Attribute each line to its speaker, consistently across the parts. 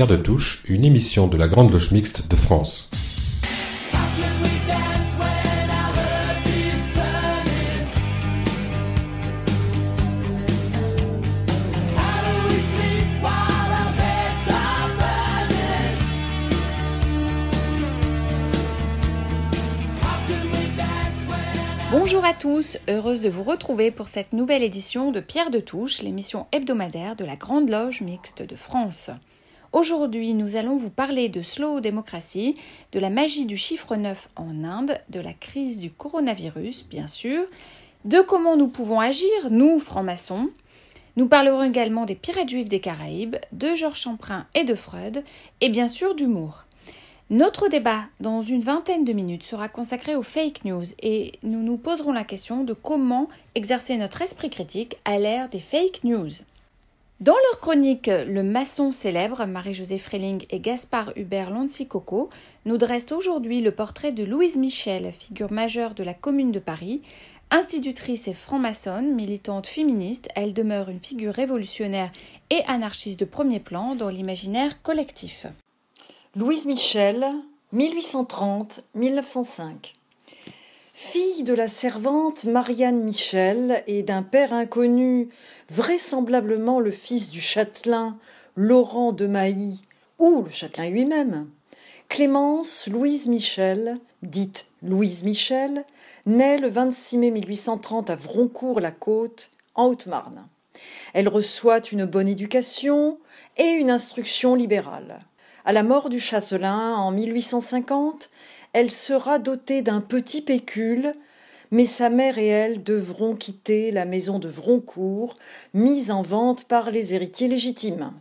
Speaker 1: Pierre de Touche, une émission de la Grande Loge Mixte de France.
Speaker 2: Bonjour à tous, heureuse de vous retrouver pour cette nouvelle édition de Pierre de Touche, l'émission hebdomadaire de la Grande Loge Mixte de France. Aujourd'hui, nous allons vous parler de slow démocratie, de la magie du chiffre 9 en Inde, de la crise du coronavirus, bien sûr, de comment nous pouvons agir, nous, francs-maçons. Nous parlerons également des pirates juifs des Caraïbes, de Georges Champrin et de Freud, et bien sûr d'humour. Notre débat, dans une vingtaine de minutes, sera consacré aux fake news et nous nous poserons la question de comment exercer notre esprit critique à l'ère des fake news. Dans leur chronique Le maçon célèbre, Marie-Josée Freling et Gaspard Hubert Lancy-Coco nous dressent aujourd'hui le portrait de Louise Michel, figure majeure de la Commune de Paris. Institutrice et franc-maçonne, militante féministe, elle demeure une figure révolutionnaire et anarchiste de premier plan dans l'imaginaire collectif.
Speaker 3: Louise Michel, 1830-1905. Fille de la servante Marianne Michel et d'un père inconnu, vraisemblablement le fils du châtelain Laurent de Mailly ou le châtelain lui-même, Clémence Louise Michel, dite Louise Michel, naît le 26 mai 1830 à Vroncourt-la-Côte, en Haute-Marne. Elle reçoit une bonne éducation et une instruction libérale. À la mort du châtelain en 1850, elle sera dotée d'un petit pécule, mais sa mère et elle devront quitter la maison de Vroncourt, mise en vente par les héritiers légitimes.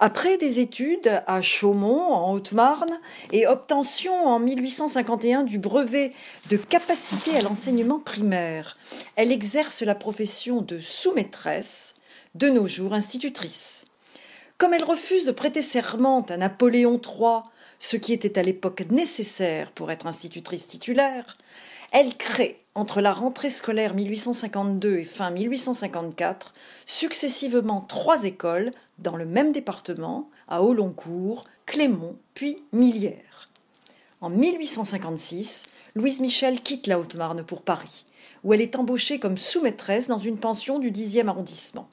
Speaker 3: Après des études à Chaumont, en Haute-Marne, et obtention en 1851 du brevet de capacité à l'enseignement primaire, elle exerce la profession de sous-maîtresse, de nos jours institutrice. Comme elle refuse de prêter serment à Napoléon III, ce qui était à l'époque nécessaire pour être institutrice titulaire, elle crée, entre la rentrée scolaire 1852 et fin 1854, successivement trois écoles dans le même département, à Auloncourt, Clémont, puis Millière. En 1856, Louise Michel quitte la Haute-Marne pour Paris, où elle est embauchée comme sous-maîtresse dans une pension du 10e arrondissement.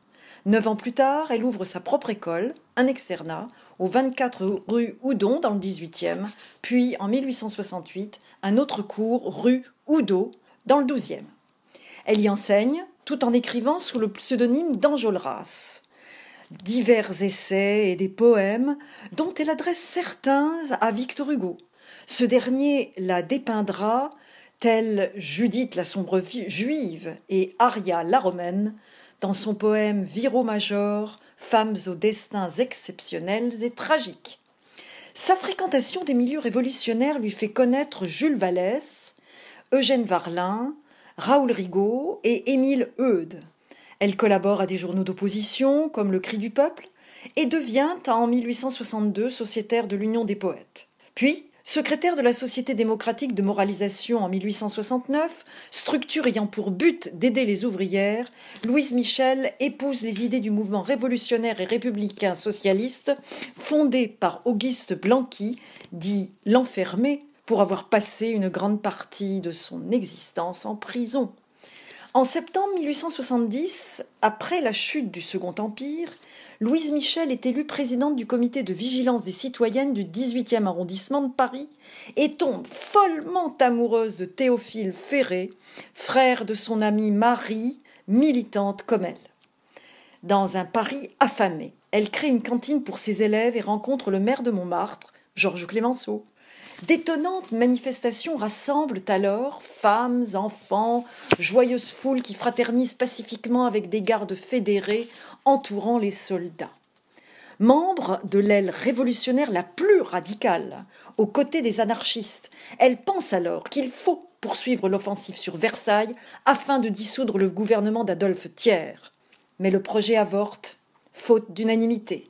Speaker 3: Neuf ans plus tard, elle ouvre sa propre école, un externat, au 24 rue Houdon dans le 18e, puis en 1868, un autre cours rue Oudot dans le 12e. Elle y enseigne tout en écrivant sous le pseudonyme d'Enjolras divers essais et des poèmes dont elle adresse certains à Victor Hugo. Ce dernier la dépeindra telle Judith la sombre juive et Aria la romaine dans son poème Viro Major, Femmes aux destins exceptionnels et tragiques. Sa fréquentation des milieux révolutionnaires lui fait connaître Jules Vallès, Eugène Varlin, Raoul Rigaud et Émile Eudes. Elle collabore à des journaux d'opposition comme Le Cri du Peuple et devient en 1862 sociétaire de l'Union des poètes. Puis, Secrétaire de la Société démocratique de moralisation en 1869, structure ayant pour but d'aider les ouvrières, Louise Michel épouse les idées du mouvement révolutionnaire et républicain socialiste fondé par Auguste Blanqui, dit l'enfermé, pour avoir passé une grande partie de son existence en prison. En septembre 1870, après la chute du Second Empire, Louise Michel est élue présidente du comité de vigilance des citoyennes du 18e arrondissement de Paris et tombe follement amoureuse de Théophile Ferré, frère de son amie Marie, militante comme elle. Dans un Paris affamé, elle crée une cantine pour ses élèves et rencontre le maire de Montmartre, Georges Clémenceau. D'étonnantes manifestations rassemblent alors femmes, enfants, joyeuses foules qui fraternisent pacifiquement avec des gardes fédérés entourant les soldats. Membre de l'aile révolutionnaire la plus radicale, aux côtés des anarchistes, elle pense alors qu'il faut poursuivre l'offensive sur Versailles afin de dissoudre le gouvernement d'Adolphe Thiers. Mais le projet avorte, faute d'unanimité.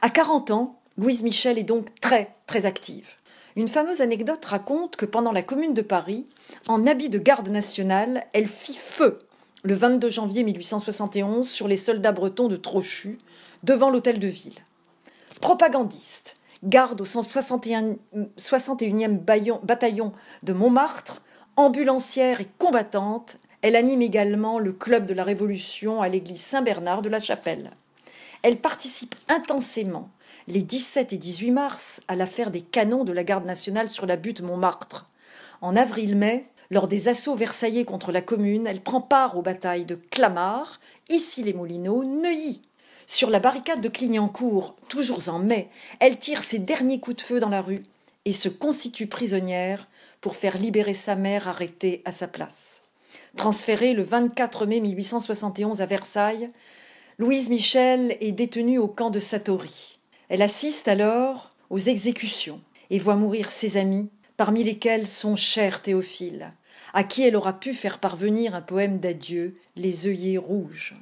Speaker 3: À 40 ans, Louise Michel est donc très, très active. Une fameuse anecdote raconte que pendant la Commune de Paris, en habit de garde nationale, elle fit feu le 22 janvier 1871 sur les soldats bretons de Trochu, devant l'hôtel de ville. Propagandiste, garde au 161, 61e bataillon de Montmartre, ambulancière et combattante, elle anime également le club de la Révolution à l'église Saint-Bernard de la Chapelle. Elle participe intensément les 17 et 18 mars à l'affaire des canons de la garde nationale sur la butte Montmartre. En avril-mai, lors des assauts versaillais contre la commune, elle prend part aux batailles de Clamart, Issy-les-Moulineaux, Neuilly. Sur la barricade de Clignancourt, toujours en mai, elle tire ses derniers coups de feu dans la rue et se constitue prisonnière pour faire libérer sa mère arrêtée à sa place. Transférée le 24 mai 1871 à Versailles, Louise Michel est détenue au camp de Satori. Elle assiste alors aux exécutions et voit mourir ses amis, parmi lesquels son cher Théophile, à qui elle aura pu faire parvenir un poème d'adieu, Les œillets rouges.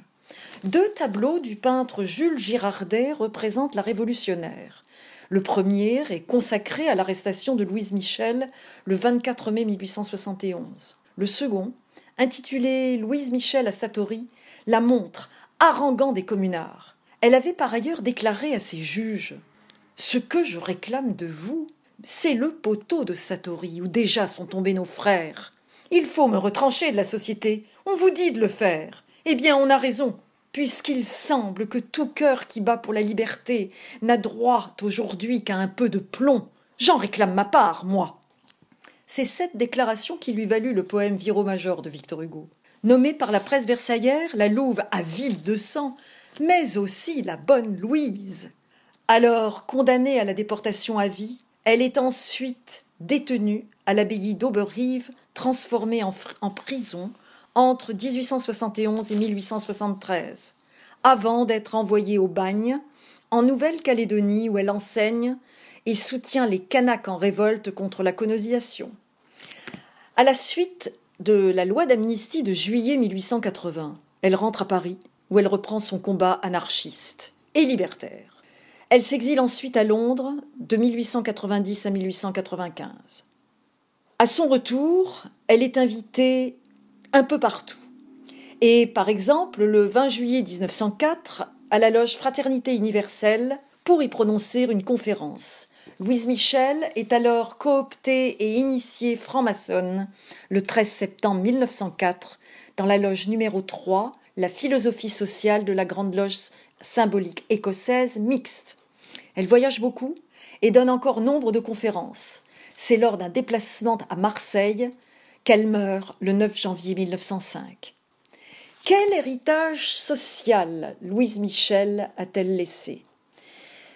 Speaker 3: Deux tableaux du peintre Jules Girardet représentent la révolutionnaire. Le premier est consacré à l'arrestation de Louise Michel le 24 mai 1871. Le second, intitulé Louise Michel à Satori, la montre, haranguant des communards. Elle avait par ailleurs déclaré à ses juges Ce que je réclame de vous, c'est le poteau de Satori où déjà sont tombés nos frères. Il faut me retrancher de la société. On vous dit de le faire. Eh bien, on a raison, puisqu'il semble que tout cœur qui bat pour la liberté n'a droit aujourd'hui qu'à un peu de plomb. J'en réclame ma part, moi. C'est cette déclaration qui lui valut le poème Viro-major de Victor Hugo. Nommée par la presse versaillère la louve avide de sang, mais aussi la bonne Louise. Alors condamnée à la déportation à vie, elle est ensuite détenue à l'abbaye d'Auberive, transformée en, prison entre 1871 et 1873, avant d'être envoyée au bagne, en Nouvelle-Calédonie où elle enseigne et soutient les Kanaks en révolte contre la colonisation. À la suite de la loi d'amnistie de juillet 1880, elle rentre à Paris où elle reprend son combat anarchiste et libertaire. Elle s'exile ensuite à Londres de 1890 à 1895. À son retour, elle est invitée un peu partout. Et par exemple, le 20 juillet 1904, à la loge Fraternité universelle, pour y prononcer une conférence. Louise Michel est alors cooptée et initiée franc-maçonne le 13 septembre 1904 dans la loge numéro 3, la philosophie sociale de la Grande Loge symbolique écossaise mixte. Elle voyage beaucoup et donne encore nombre de conférences. C'est lors d'un déplacement à Marseille qu'elle meurt le 9 janvier 1905. Quel héritage social Louise Michel a-t-elle laissé?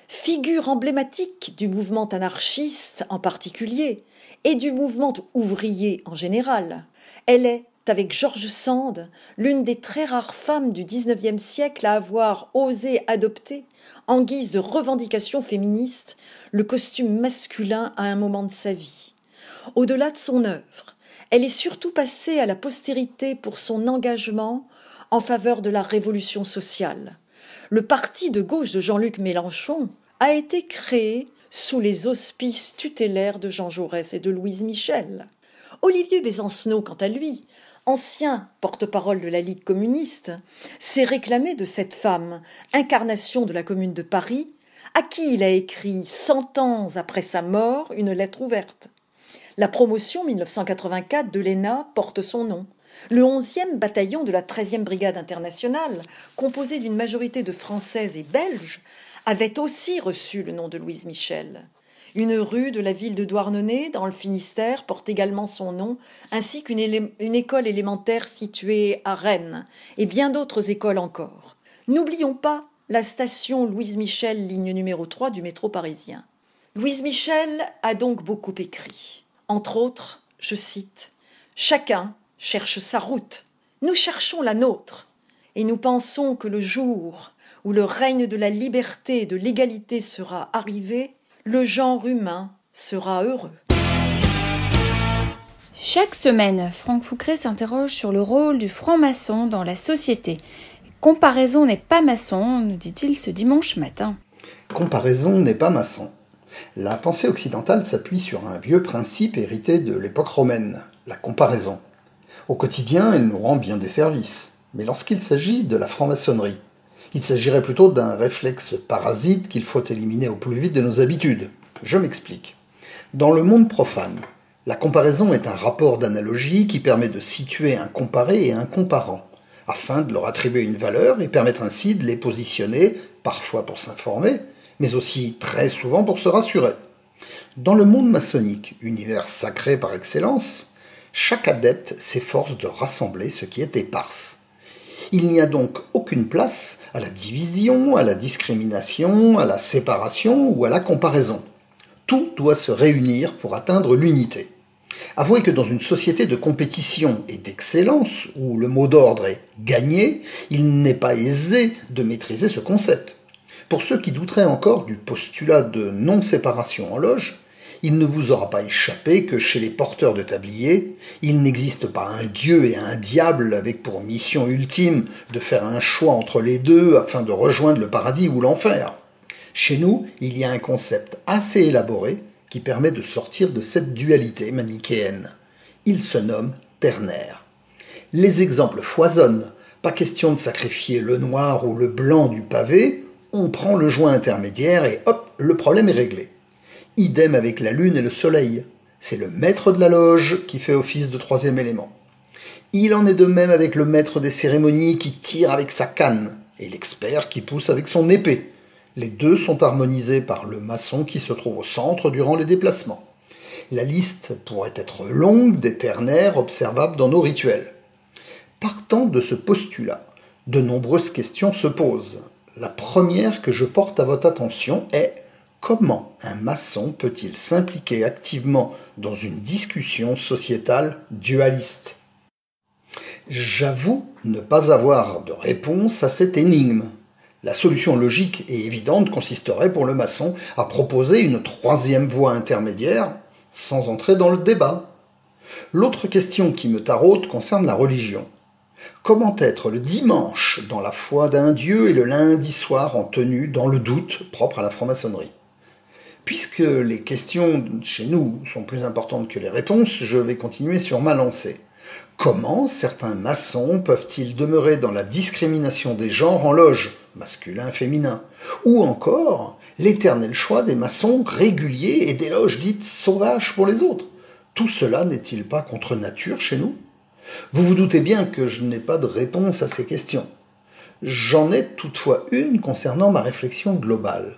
Speaker 3: Figure emblématique du mouvement anarchiste en particulier et du mouvement ouvrier en général, elle est, avec George Sand, l'une des très rares femmes du XIXe siècle à avoir osé adopter, en guise de revendication féministe, le costume masculin à un moment de sa vie. Au-delà de son œuvre, elle est surtout passée à la postérité pour son engagement en faveur de la révolution sociale le parti de gauche de Jean-Luc Mélenchon a été créé sous les auspices tutélaires de Jean Jaurès et de Louise Michel. Olivier Bézancenot, quant à lui, ancien porte-parole de la Ligue communiste, s'est réclamé de cette femme, incarnation de la Commune de Paris, à qui il a écrit cent ans après sa mort une lettre ouverte. La promotion 1984 de l'ENA porte son nom. Le 11e bataillon de la 13e brigade internationale, composé d'une majorité de Françaises et Belges, avait aussi reçu le nom de Louise Michel. Une rue de la ville de Douarnenez, dans le Finistère, porte également son nom, ainsi qu'une école élémentaire située à Rennes, et bien d'autres écoles encore. N'oublions pas la station Louise Michel, ligne numéro 3 du métro parisien. Louise Michel a donc beaucoup écrit. Entre autres, je cite Chacun, cherche sa route. Nous cherchons la nôtre. Et nous pensons que le jour où le règne de la liberté et de l'égalité sera arrivé, le genre humain sera heureux.
Speaker 2: Chaque semaine, Franck Foucret s'interroge sur le rôle du franc-maçon dans la société. Comparaison n'est pas maçon, nous dit-il ce dimanche matin.
Speaker 4: Comparaison n'est pas maçon. La pensée occidentale s'appuie sur un vieux principe hérité de l'époque romaine, la comparaison. Au quotidien, elle nous rend bien des services. Mais lorsqu'il s'agit de la franc-maçonnerie, Il s'agirait plutôt d'un réflexe parasite qu'il faut éliminer au plus vite de nos habitudes. Je m'explique. Dans le monde profane, la comparaison est un rapport d'analogie qui permet de situer un comparé et un comparant, afin de leur attribuer une valeur et permettre ainsi de les positionner, parfois pour s'informer, mais aussi très souvent pour se rassurer. Dans le monde maçonnique, univers sacré par excellence, chaque adepte s'efforce de rassembler ce qui est éparse. Il n'y a donc aucune place à la division, à la discrimination, à la séparation ou à la comparaison. Tout doit se réunir pour atteindre l'unité. Avouez que dans une société de compétition et d'excellence, où le mot d'ordre est gagner, il n'est pas aisé de maîtriser ce concept. Pour ceux qui douteraient encore du postulat de non-séparation en loge, il ne vous aura pas échappé que chez les porteurs de tabliers, il n'existe pas un dieu et un diable avec pour mission ultime de faire un choix entre les deux afin de rejoindre le paradis ou l'enfer. Chez nous, il y a un concept assez élaboré qui permet de sortir de cette dualité manichéenne. Il se nomme ternaire. Les exemples foisonnent. Pas question de sacrifier le noir ou le blanc du pavé, on prend le joint intermédiaire et hop, le problème est réglé. Idem avec la lune et le soleil. C'est le maître de la loge qui fait office de troisième élément. Il en est de même avec le maître des cérémonies qui tire avec sa canne et l'expert qui pousse avec son épée. Les deux sont harmonisés par le maçon qui se trouve au centre durant les déplacements. La liste pourrait être longue des ternaires observables dans nos rituels. Partant de ce postulat, de nombreuses questions se posent. La première que je porte à votre attention est Comment un maçon peut-il s'impliquer activement dans une discussion sociétale dualiste? J'avoue ne pas avoir de réponse à cette énigme. La solution logique et évidente consisterait pour le maçon à proposer une troisième voie intermédiaire sans entrer dans le débat. L'autre question qui me taraude concerne la religion. Comment être le dimanche dans la foi d'un dieu et le lundi soir en tenue dans le doute propre à la franc-maçonnerie? Puisque les questions chez nous sont plus importantes que les réponses, je vais continuer sur ma lancée. Comment certains maçons peuvent-ils demeurer dans la discrimination des genres en loge, masculin, féminin? Ou encore l'éternel choix des maçons réguliers et des loges dites sauvages pour les autres? Tout cela n'est-il pas contre nature chez nous? Vous vous doutez bien que je n'ai pas de réponse à ces questions. J'en ai toutefois une concernant ma réflexion globale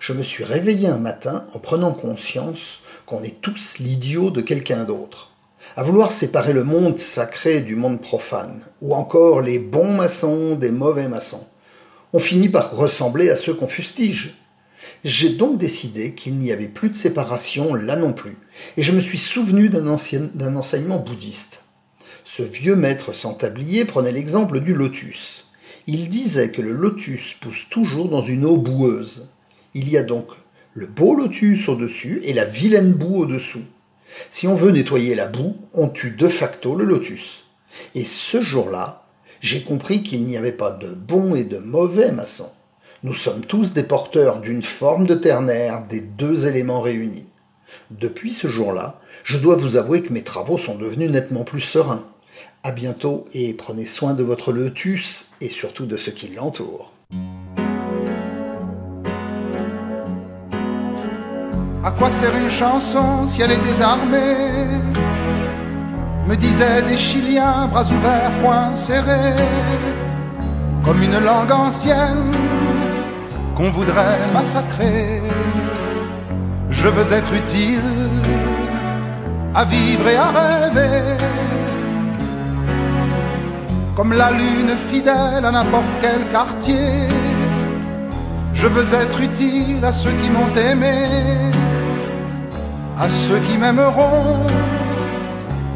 Speaker 4: je me suis réveillé un matin en prenant conscience qu'on est tous l'idiot de quelqu'un d'autre. À vouloir séparer le monde sacré du monde profane, ou encore les bons maçons des mauvais maçons, on finit par ressembler à ceux qu'on fustige. J'ai donc décidé qu'il n'y avait plus de séparation là non plus, et je me suis souvenu d'un enseignement bouddhiste. Ce vieux maître sans tablier prenait l'exemple du lotus. Il disait que le lotus pousse toujours dans une eau boueuse. Il y a donc le beau lotus au-dessus et la vilaine boue au-dessous. Si on veut nettoyer la boue, on tue de facto le lotus. Et ce jour-là, j'ai compris qu'il n'y avait pas de bons et de mauvais maçons. Nous sommes tous des porteurs d'une forme de ternaire des deux éléments réunis. Depuis ce jour-là, je dois vous avouer que mes travaux sont devenus nettement plus sereins. À bientôt et prenez soin de votre lotus et surtout de ce qui l'entoure.
Speaker 5: À quoi sert une chanson si elle est désarmée? Me disaient des Chiliens, bras ouverts, poings serrés, comme une langue ancienne qu'on voudrait massacrer. Je veux être utile à vivre et à rêver, comme la lune fidèle à n'importe quel quartier. Je veux être utile à ceux qui m'ont aimé à ceux qui m'aimeront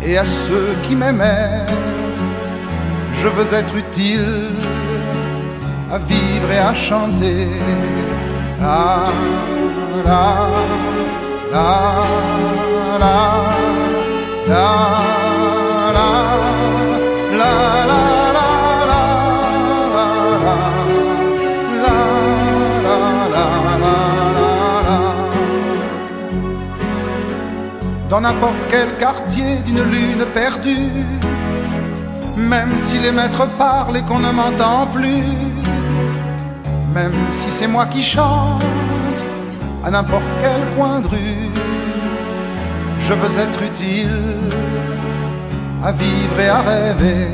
Speaker 5: et à ceux qui m'aimaient. Je veux être utile à vivre et à chanter. La, la, la, la, la, la, la. Dans n'importe quel quartier d'une lune perdue. Même si les maîtres parlent et qu'on ne m'entend plus, même si c'est moi qui chante à n'importe quel coin de rue. Je veux être utile à vivre et à rêver.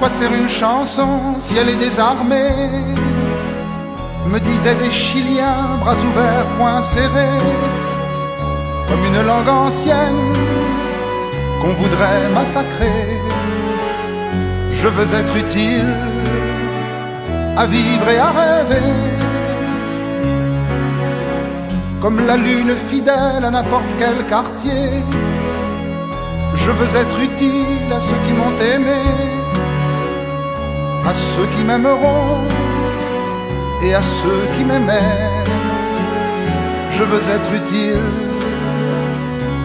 Speaker 5: Quoi sert une chanson si elle est désarmée? Me disaient des Chiliens, bras ouverts, poings serrés, comme une langue ancienne qu'on voudrait massacrer. Je veux être utile à vivre et à rêver, comme la lune fidèle à n'importe quel quartier. Je veux être utile à ceux qui m'ont aimé à ceux qui m'aimeront et à ceux qui m'aimaient. Je veux être utile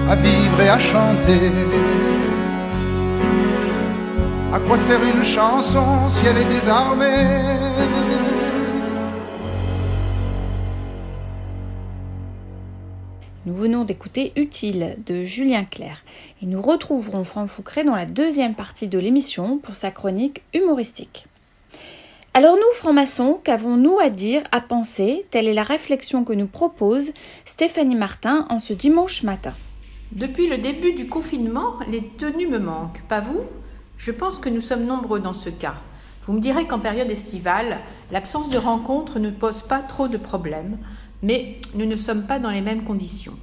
Speaker 5: à vivre et à chanter. À quoi sert une chanson si elle est désarmée?
Speaker 2: Nous venons d'écouter Utile de Julien Clerc et nous retrouverons Franck Foucret dans la deuxième partie de l'émission pour sa chronique humoristique. Alors nous, francs-maçons, qu'avons-nous à dire, à penser? Telle est la réflexion que nous propose Stéphanie Martin en ce dimanche matin.
Speaker 6: Depuis le début du confinement, les tenues me manquent, pas vous? Je pense que nous sommes nombreux dans ce cas. Vous me direz qu'en période estivale, l'absence de rencontres ne pose pas trop de problèmes, mais nous ne sommes pas dans les mêmes conditions.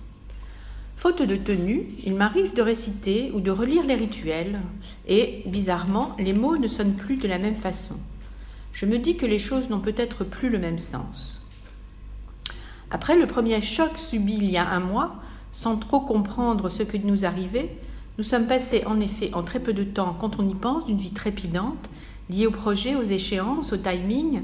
Speaker 6: Faute de tenue, il m'arrive de réciter ou de relire les rituels, et, bizarrement, les mots ne sonnent plus de la même façon. Je me dis que les choses n'ont peut-être plus le même sens. Après le premier choc subi il y a un mois, sans trop comprendre ce que nous arrivait, nous sommes passés en effet en très peu de temps, quand on y pense, d'une vie trépidante, liée au projet, aux échéances, au timing,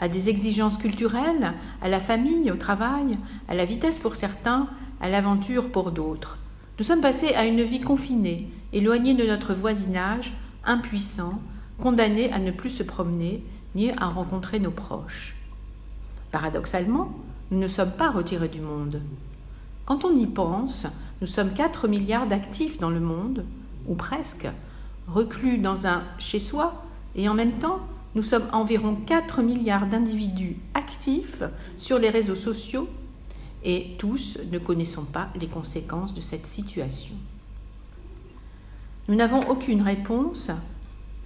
Speaker 6: à des exigences culturelles, à la famille, au travail, à la vitesse pour certains, à l'aventure pour d'autres. Nous sommes passés à une vie confinée, éloignée de notre voisinage, impuissants, condamnés à ne plus se promener, ni à rencontrer nos proches. Paradoxalement, nous ne sommes pas retirés du monde. Quand on y pense, nous sommes 4 milliards d'actifs dans le monde, ou presque, reclus dans un chez-soi, et en même temps, nous sommes environ 4 milliards d'individus actifs sur les réseaux sociaux et tous ne connaissons pas les conséquences de cette situation. Nous n'avons aucune réponse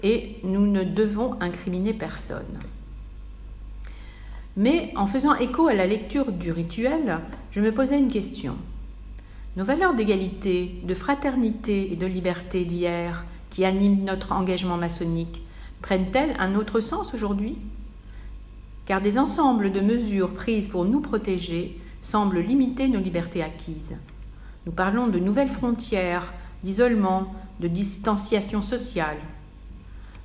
Speaker 6: et nous ne devons incriminer personne. Mais en faisant écho à la lecture du rituel, je me posais une question. Nos valeurs d'égalité, de fraternité et de liberté d'hier, qui animent notre engagement maçonnique, prennent-elles un autre sens aujourd'hui? Car des ensembles de mesures prises pour nous protéger semblent limiter nos libertés acquises. Nous parlons de nouvelles frontières, d'isolement, de distanciation sociale.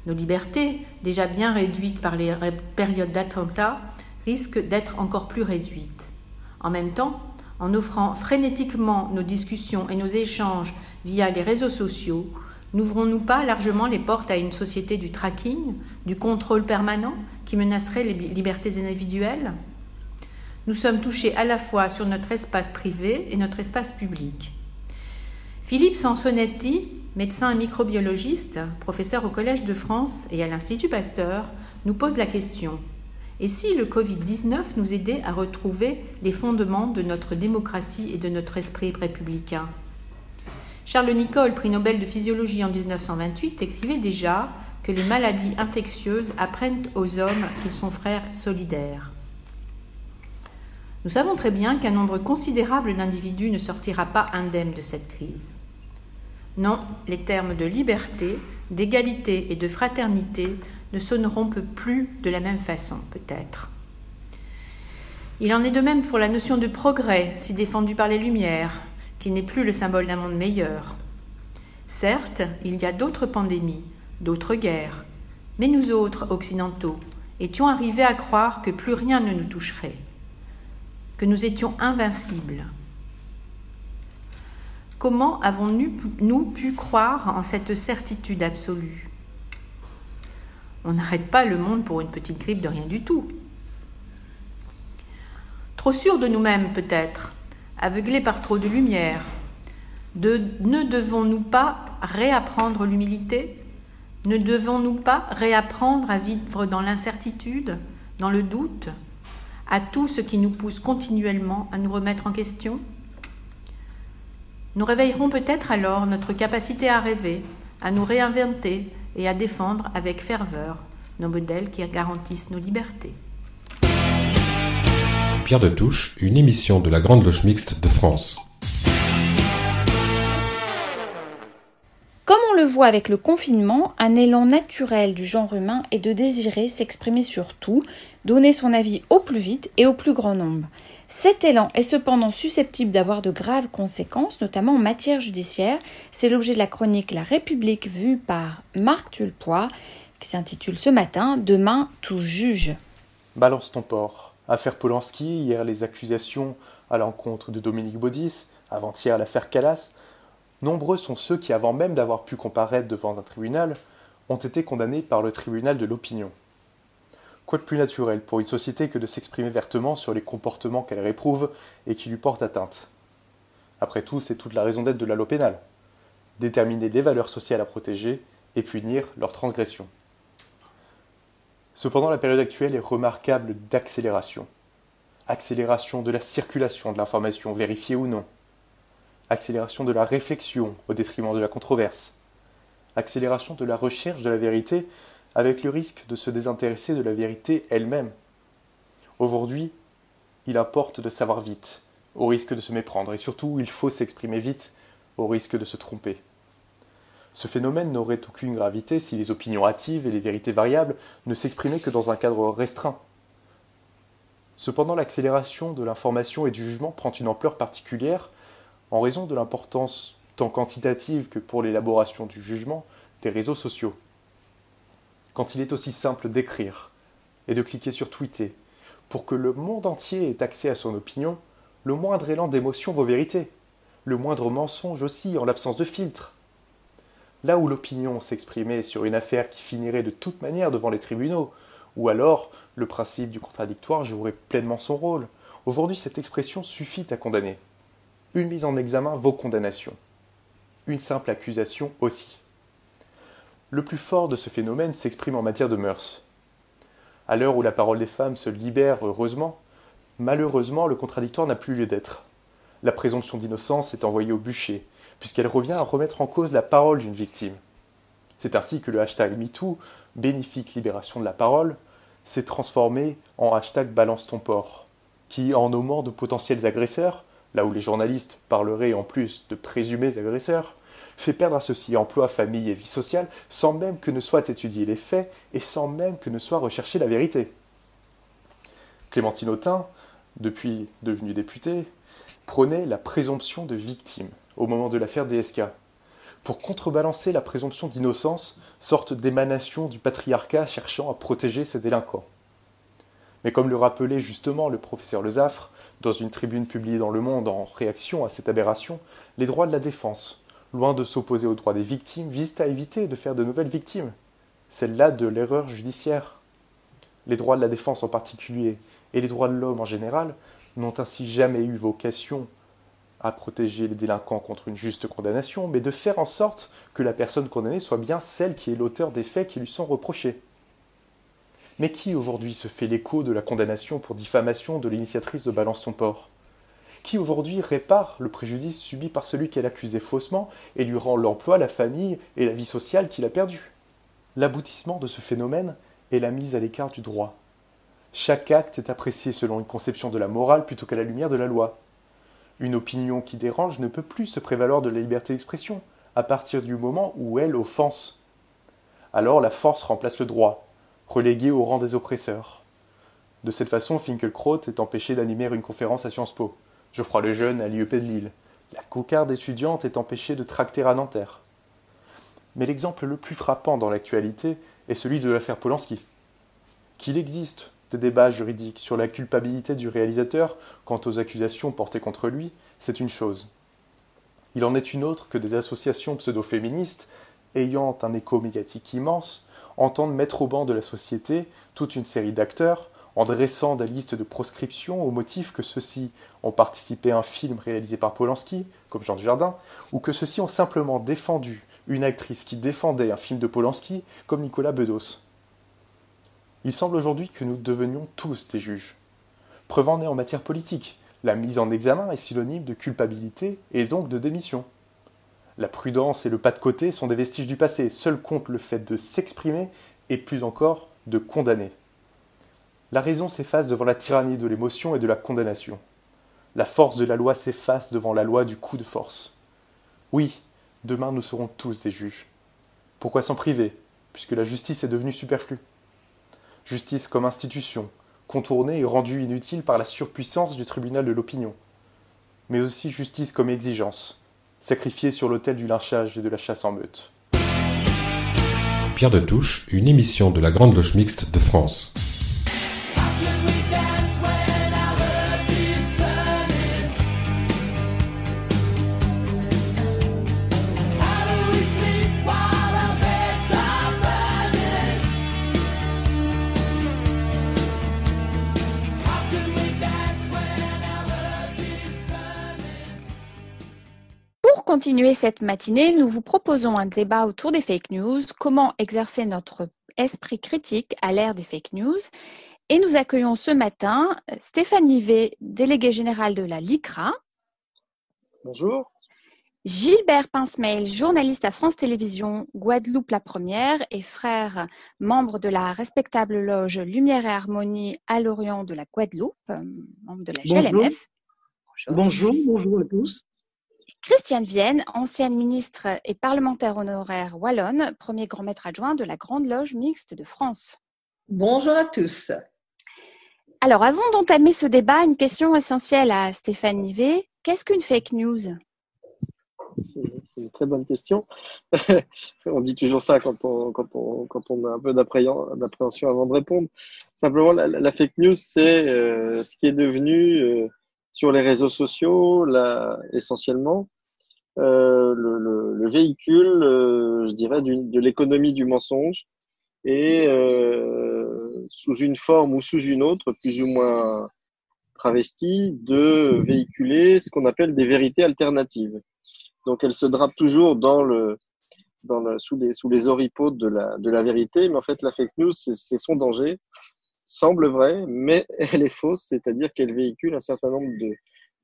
Speaker 6: Nos libertés, déjà bien réduites par les périodes d'attentats, risquent d'être encore plus réduites. En même temps, en offrant frénétiquement nos discussions et nos échanges via les réseaux sociaux, N'ouvrons-nous pas largement les portes à une société du tracking, du contrôle permanent qui menacerait les libertés individuelles? Nous sommes touchés à la fois sur notre espace privé et notre espace public. Philippe Sansonetti, médecin microbiologiste, professeur au Collège de France et à l'Institut Pasteur, nous pose la question et si le Covid-19 nous aidait à retrouver les fondements de notre démocratie et de notre esprit républicain? Charles Nicolle, prix Nobel de physiologie en 1928, écrivait déjà que les maladies infectieuses apprennent aux hommes qu'ils sont frères solidaires. Nous savons très bien qu'un nombre considérable d'individus ne sortira pas indemne de cette crise. Non, les termes de liberté, d'égalité et de fraternité ne sonneront plus de la même façon, peut-être. Il en est de même pour la notion de progrès, si défendue par les Lumières, qui n'est plus le symbole d'un monde meilleur. Certes, il y a d'autres pandémies, d'autres guerres, mais nous autres, occidentaux, étions arrivés à croire que plus rien ne nous toucherait, que nous étions invincibles. Comment avons-nous pu croire en cette certitude absolue? On n'arrête pas le monde pour une petite grippe de rien du tout. Trop sûrs de nous-mêmes peut-être, aveuglés par trop de lumière. ne devons-nous pas réapprendre l'humilité? Ne devons-nous pas réapprendre à vivre dans l'incertitude, dans le doute, à tout ce qui nous pousse continuellement à nous remettre en question Nous réveillerons peut-être alors notre capacité à rêver, à nous réinventer et à défendre avec ferveur nos modèles qui garantissent nos libertés.
Speaker 1: Pierre de Touche, une émission de la Grande Loge Mixte de France.
Speaker 2: Comme on le voit avec le confinement, un élan naturel du genre humain est de désirer s'exprimer sur tout, donner son avis au plus vite et au plus grand nombre. Cet élan est cependant susceptible d'avoir de graves conséquences, notamment en matière judiciaire. C'est l'objet de la chronique La République vue par Marc Tulpois, qui s'intitule ce matin Demain tout juge.
Speaker 7: Balance ton port. Affaire Polanski, hier les accusations à l'encontre de Dominique Baudis, avant-hier l'affaire Calas. Nombreux sont ceux qui, avant même d'avoir pu comparaître devant un tribunal, ont été condamnés par le tribunal de l'opinion. Quoi de plus naturel pour une société que de s'exprimer vertement sur les comportements qu'elle réprouve et qui lui portent atteinte? Après tout, c'est toute la raison d'être de la loi pénale déterminer les valeurs sociales à protéger et punir leurs transgressions. Cependant, la période actuelle est remarquable d'accélération. Accélération de la circulation de l'information, vérifiée ou non. Accélération de la réflexion au détriment de la controverse. Accélération de la recherche de la vérité avec le risque de se désintéresser de la vérité elle-même. Aujourd'hui, il importe de savoir vite, au risque de se méprendre, et surtout il faut s'exprimer vite, au risque de se tromper. Ce phénomène n'aurait aucune gravité si les opinions hâtives et les vérités variables ne s'exprimaient que dans un cadre restreint. Cependant, l'accélération de l'information et du jugement prend une ampleur particulière en raison de l'importance tant quantitative que pour l'élaboration du jugement des réseaux sociaux. Quand il est aussi simple d'écrire et de cliquer sur tweeter pour que le monde entier ait accès à son opinion, le moindre élan d'émotion vaut vérité, le moindre mensonge aussi en l'absence de filtre. Là où l'opinion s'exprimait sur une affaire qui finirait de toute manière devant les tribunaux, ou alors le principe du contradictoire jouerait pleinement son rôle, aujourd'hui cette expression suffit à condamner. Une mise en examen vaut condamnation. Une simple accusation aussi. Le plus fort de ce phénomène s'exprime en matière de mœurs. À l'heure où la parole des femmes se libère heureusement, malheureusement le contradictoire n'a plus lieu d'être. La présomption d'innocence est envoyée au bûcher, puisqu'elle revient à remettre en cause la parole d'une victime. C'est ainsi que le hashtag MeToo, bénéfique libération de la parole, s'est transformé en hashtag balance ton qui, en nommant de potentiels agresseurs, là où les journalistes parleraient en plus de présumés agresseurs, fait perdre à ceux-ci emploi, famille et vie sociale sans même que ne soient étudiés les faits et sans même que ne soit recherchée la vérité. Clémentine Autain, depuis devenue députée, prônait la présomption de victime au moment de l'affaire DSK, pour contrebalancer la présomption d'innocence, sorte d'émanation du patriarcat cherchant à protéger ses délinquants. Mais comme le rappelait justement le professeur Lezafre, dans une tribune publiée dans Le Monde en réaction à cette aberration, les droits de la défense, loin de s'opposer aux droits des victimes, visent à éviter de faire de nouvelles victimes, celles-là de l'erreur judiciaire. Les droits de la défense en particulier, et les droits de l'homme en général, n'ont ainsi jamais eu vocation à protéger les délinquants contre une juste condamnation, mais de faire en sorte que la personne condamnée soit bien celle qui est l'auteur des faits qui lui sont reprochés. Mais qui aujourd'hui se fait l'écho de la condamnation pour diffamation de l'initiatrice de Balance son port? Qui aujourd'hui répare le préjudice subi par celui qu'elle accusait faussement et lui rend l'emploi, la famille et la vie sociale qu'il a perdue? L'aboutissement de ce phénomène est la mise à l'écart du droit. Chaque acte est apprécié selon une conception de la morale plutôt qu'à la lumière de la loi. Une opinion qui dérange ne peut plus se prévaloir de la liberté d'expression, à partir du moment où elle offense. Alors la force remplace le droit, relégué au rang des oppresseurs. De cette façon, Finkelkraut est empêché d'animer une conférence à Sciences Po, Geoffroy Lejeune à l'IEP de Lille, la cocarde étudiante est empêchée de tracter à Nanterre. Mais l'exemple le plus frappant dans l'actualité est celui de l'affaire Polanski. Qu'il existe des débats juridiques sur la culpabilité du réalisateur quant aux accusations portées contre lui, c'est une chose. Il en est une autre que des associations pseudo-féministes, ayant un écho médiatique immense, entendent mettre au banc de la société toute une série d'acteurs en dressant des listes de proscription au motif que ceux-ci ont participé à un film réalisé par Polanski, comme Jean Dujardin, ou que ceux-ci ont simplement défendu une actrice qui défendait un film de Polanski, comme Nicolas Bedos. Il semble aujourd'hui que nous devenions tous des juges. Preuve en est en matière politique, la mise en examen est synonyme de culpabilité et donc de démission. La prudence et le pas de côté sont des vestiges du passé, seul compte le fait de s'exprimer et plus encore de condamner. La raison s'efface devant la tyrannie de l'émotion et de la condamnation. La force de la loi s'efface devant la loi du coup de force. Oui, demain nous serons tous des juges. Pourquoi s'en priver, puisque la justice est devenue superflue? Justice comme institution, contournée et rendue inutile par la surpuissance du tribunal de l'opinion. Mais aussi justice comme exigence, sacrifiée sur l'autel du lynchage et de la chasse en meute.
Speaker 1: Pierre de Touche, une émission de la Grande Loge Mixte de France.
Speaker 2: Continuer cette matinée, nous vous proposons un débat autour des fake news, comment exercer notre esprit critique à l'ère des fake news. Et nous accueillons ce matin Stéphane Nivet, délégué général de la LICRA.
Speaker 8: Bonjour.
Speaker 2: Gilbert Pincemail, journaliste à France Télévisions, Guadeloupe la Première et frère, membre de la respectable loge Lumière et Harmonie à l'Orient de la Guadeloupe, membre de la GLMF.
Speaker 8: bonjour, bonjour à tous.
Speaker 2: Christiane Vienne, ancienne ministre et parlementaire honoraire wallonne, premier grand maître adjoint de la Grande Loge mixte de France.
Speaker 9: Bonjour à tous.
Speaker 2: Alors, avant d'entamer ce débat, une question essentielle à Stéphane Nivet. Qu'est-ce qu'une fake news?
Speaker 8: C'est une très bonne question. on dit toujours ça quand on, quand on, quand on a un peu d'appréhension avant de répondre. Simplement, la, fake news, c'est euh, ce qui est devenu... Euh, sur les réseaux sociaux, là, essentiellement, euh, le, le, le, véhicule, euh, je dirais, de l'économie du mensonge et euh, sous une forme ou sous une autre, plus ou moins travestie, de véhiculer ce qu'on appelle des vérités alternatives. Donc, elle se drape toujours dans le, dans le, sous, les, sous les oripeaux de la, de la vérité, mais en fait, la fake news, c'est son danger, semble vraie, mais elle est fausse, c'est-à-dire qu'elle véhicule un certain nombre de,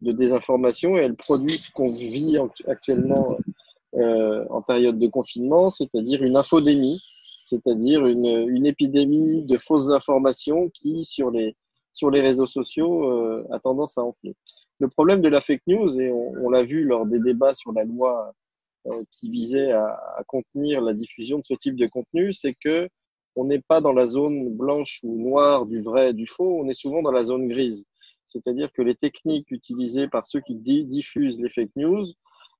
Speaker 8: de désinformations et elle produit ce qu'on vit actuellement euh, en période de confinement, c'est-à-dire une infodémie, c'est-à-dire une, une, épidémie de fausses informations qui, sur les, sur les réseaux sociaux, euh, a tendance à enfler. Le problème de la fake news, et on, on l'a vu lors des débats sur la loi euh, qui visait à, à, contenir la diffusion de ce type de contenu, c'est que on n'est pas dans la zone blanche ou noire du vrai et du faux, on est souvent dans la zone grise. C'est-à-dire que les techniques utilisées par ceux qui diffusent les fake news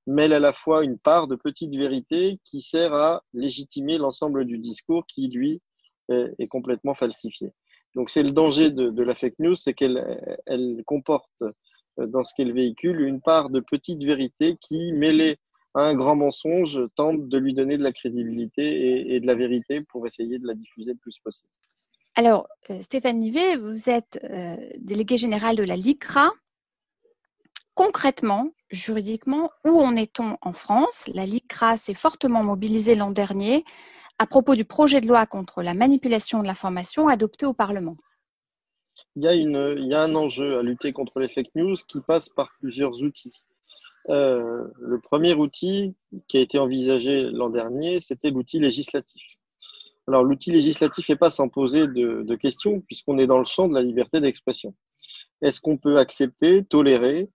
Speaker 8: mêlent à la fois une part de petite vérité qui sert à légitimer l'ensemble du discours qui, lui, est, complètement falsifié. Donc c'est le danger de, la fake news, c'est qu'elle comporte euh, dans ce qu'elle véhicule une part de petite vérité qui, mêlée un grand mensonge tente de lui donner de la crédibilité et, de la vérité pour essayer de la diffuser le plus possible.
Speaker 2: Alors, euh, Stéphane Nivet, vous êtes euh, délégué général de la LICRA. Concrètement, juridiquement, où en est-on en France? La LICRA s'est fortement mobilisée l'an dernier à propos du projet de loi contre la manipulation de l'information adopté au Parlement.
Speaker 8: Il y, a une, il y a un enjeu à lutter contre les fake news qui passe par plusieurs outils. Euh, le premier outil qui a été envisagé l'an dernier, c'était l'outil législatif. Alors l'outil législatif n'est pas sans poser de, de questions puisqu'on est dans le champ de la liberté d'expression. Est-ce qu'on peut accepter, tolérer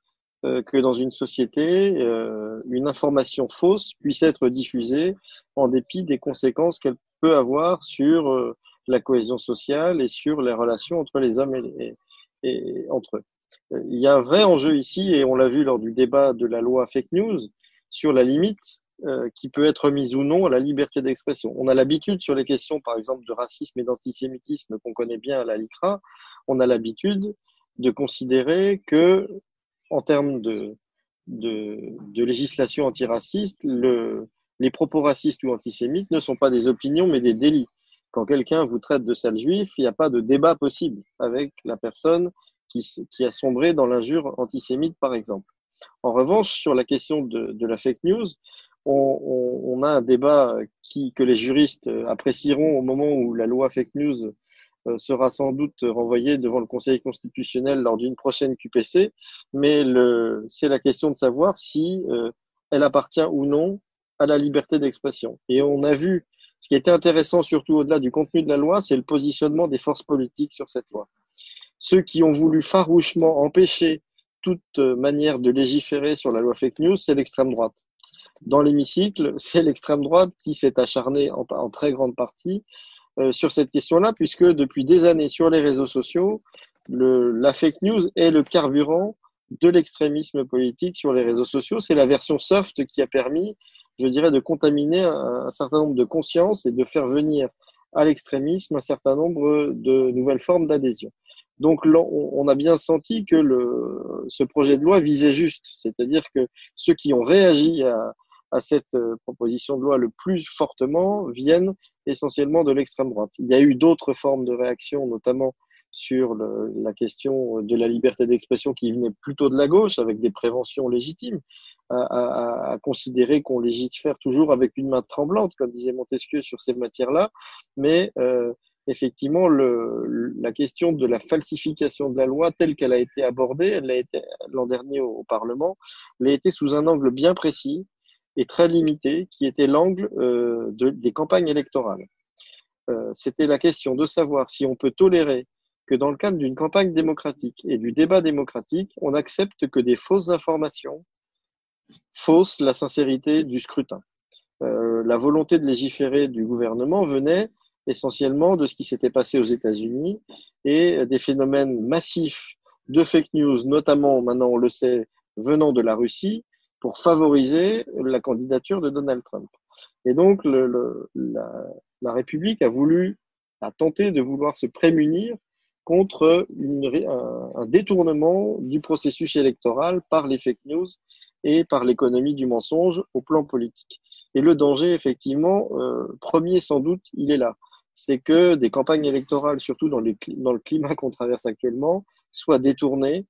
Speaker 8: euh, que dans une société, euh, une information fausse puisse être diffusée en dépit des conséquences qu'elle peut avoir sur euh, la cohésion sociale et sur les relations entre les hommes et, et, et entre eux? Il y a un vrai enjeu ici, et on l'a vu lors du débat de la loi fake news, sur la limite euh, qui peut être mise ou non à la liberté d'expression. On a l'habitude sur les questions, par exemple, de racisme et d'antisémitisme qu'on connaît bien à la LICRA, on a l'habitude de considérer que, en termes de, législation antiraciste, le, les propos racistes ou antisémites ne sont pas des opinions, mais des délits. Quand quelqu'un vous traite de sale juif, il n'y a pas de débat possible avec la personne qui, a sombré dans l'injure antisémite, par exemple. En revanche, sur la question de, la fake news, on, a un débat qui, que les juristes apprécieront au moment où la loi fake news euh, sera sans doute renvoyée devant le Conseil constitutionnel lors d'une prochaine QPC, mais c'est la question de savoir si euh, elle appartient ou non à la liberté d'expression. Et on a vu, ce qui était intéressant surtout au-delà du contenu de la loi, c'est le positionnement des forces politiques sur cette loi. Ceux qui ont voulu farouchement empêcher toute manière de légiférer sur la loi fake news, c'est l'extrême droite. Dans l'hémicycle, c'est l'extrême droite qui s'est acharnée en, très grande partie euh, sur cette question-là, puisque depuis des années sur les réseaux sociaux, la fake news est le carburant de l'extrémisme politique sur les réseaux sociaux. C'est la version soft qui a permis, je dirais, de contaminer un certain nombre de consciences et de faire venir à l'extrémisme un certain nombre de nouvelles formes d'adhésion. Donc on a bien senti que le, ce projet de loi visait juste, c'est-à-dire que ceux qui ont réagi à, à, cette euh, proposition de loi le plus fortement viennent essentiellement de l'extrême droite. Il y a eu d'autres formes de réaction, notamment sur le, la question de la liberté d'expression qui venait plutôt de la gauche, avec des préventions légitimes, à, à, à considérer qu'on légifère toujours avec une main tremblante, comme disait Montesquieu sur ces matières-là, mais euh, effectivement, la question de la falsification de la loi telle qu'elle a été abordée, elle l'a été l'an dernier au, au, Parlement, elle a été sous un angle bien précis et très limité, qui était l'angle euh, de, des campagnes électorales. Euh, C'était la question de savoir si on peut tolérer que dans le cadre d'une campagne démocratique et du débat démocratique, on accepte que des fausses informations faussent la sincérité du scrutin. Euh, la volonté de légiférer du gouvernement venait essentiellement de ce qui s'était passé aux États-Unis et des phénomènes massifs de fake news, notamment maintenant on le sait venant de la Russie, pour favoriser la candidature de Donald Trump. Et donc la, République a voulu, a tenté de vouloir se prémunir contre un détournement du processus électoral par les fake news et par l'économie du mensonge au plan politique. Et le danger, effectivement, euh, premier sans doute, il est là c'est que des campagnes électorales, surtout dans, les, dans le climat qu'on traverse actuellement, soient détournées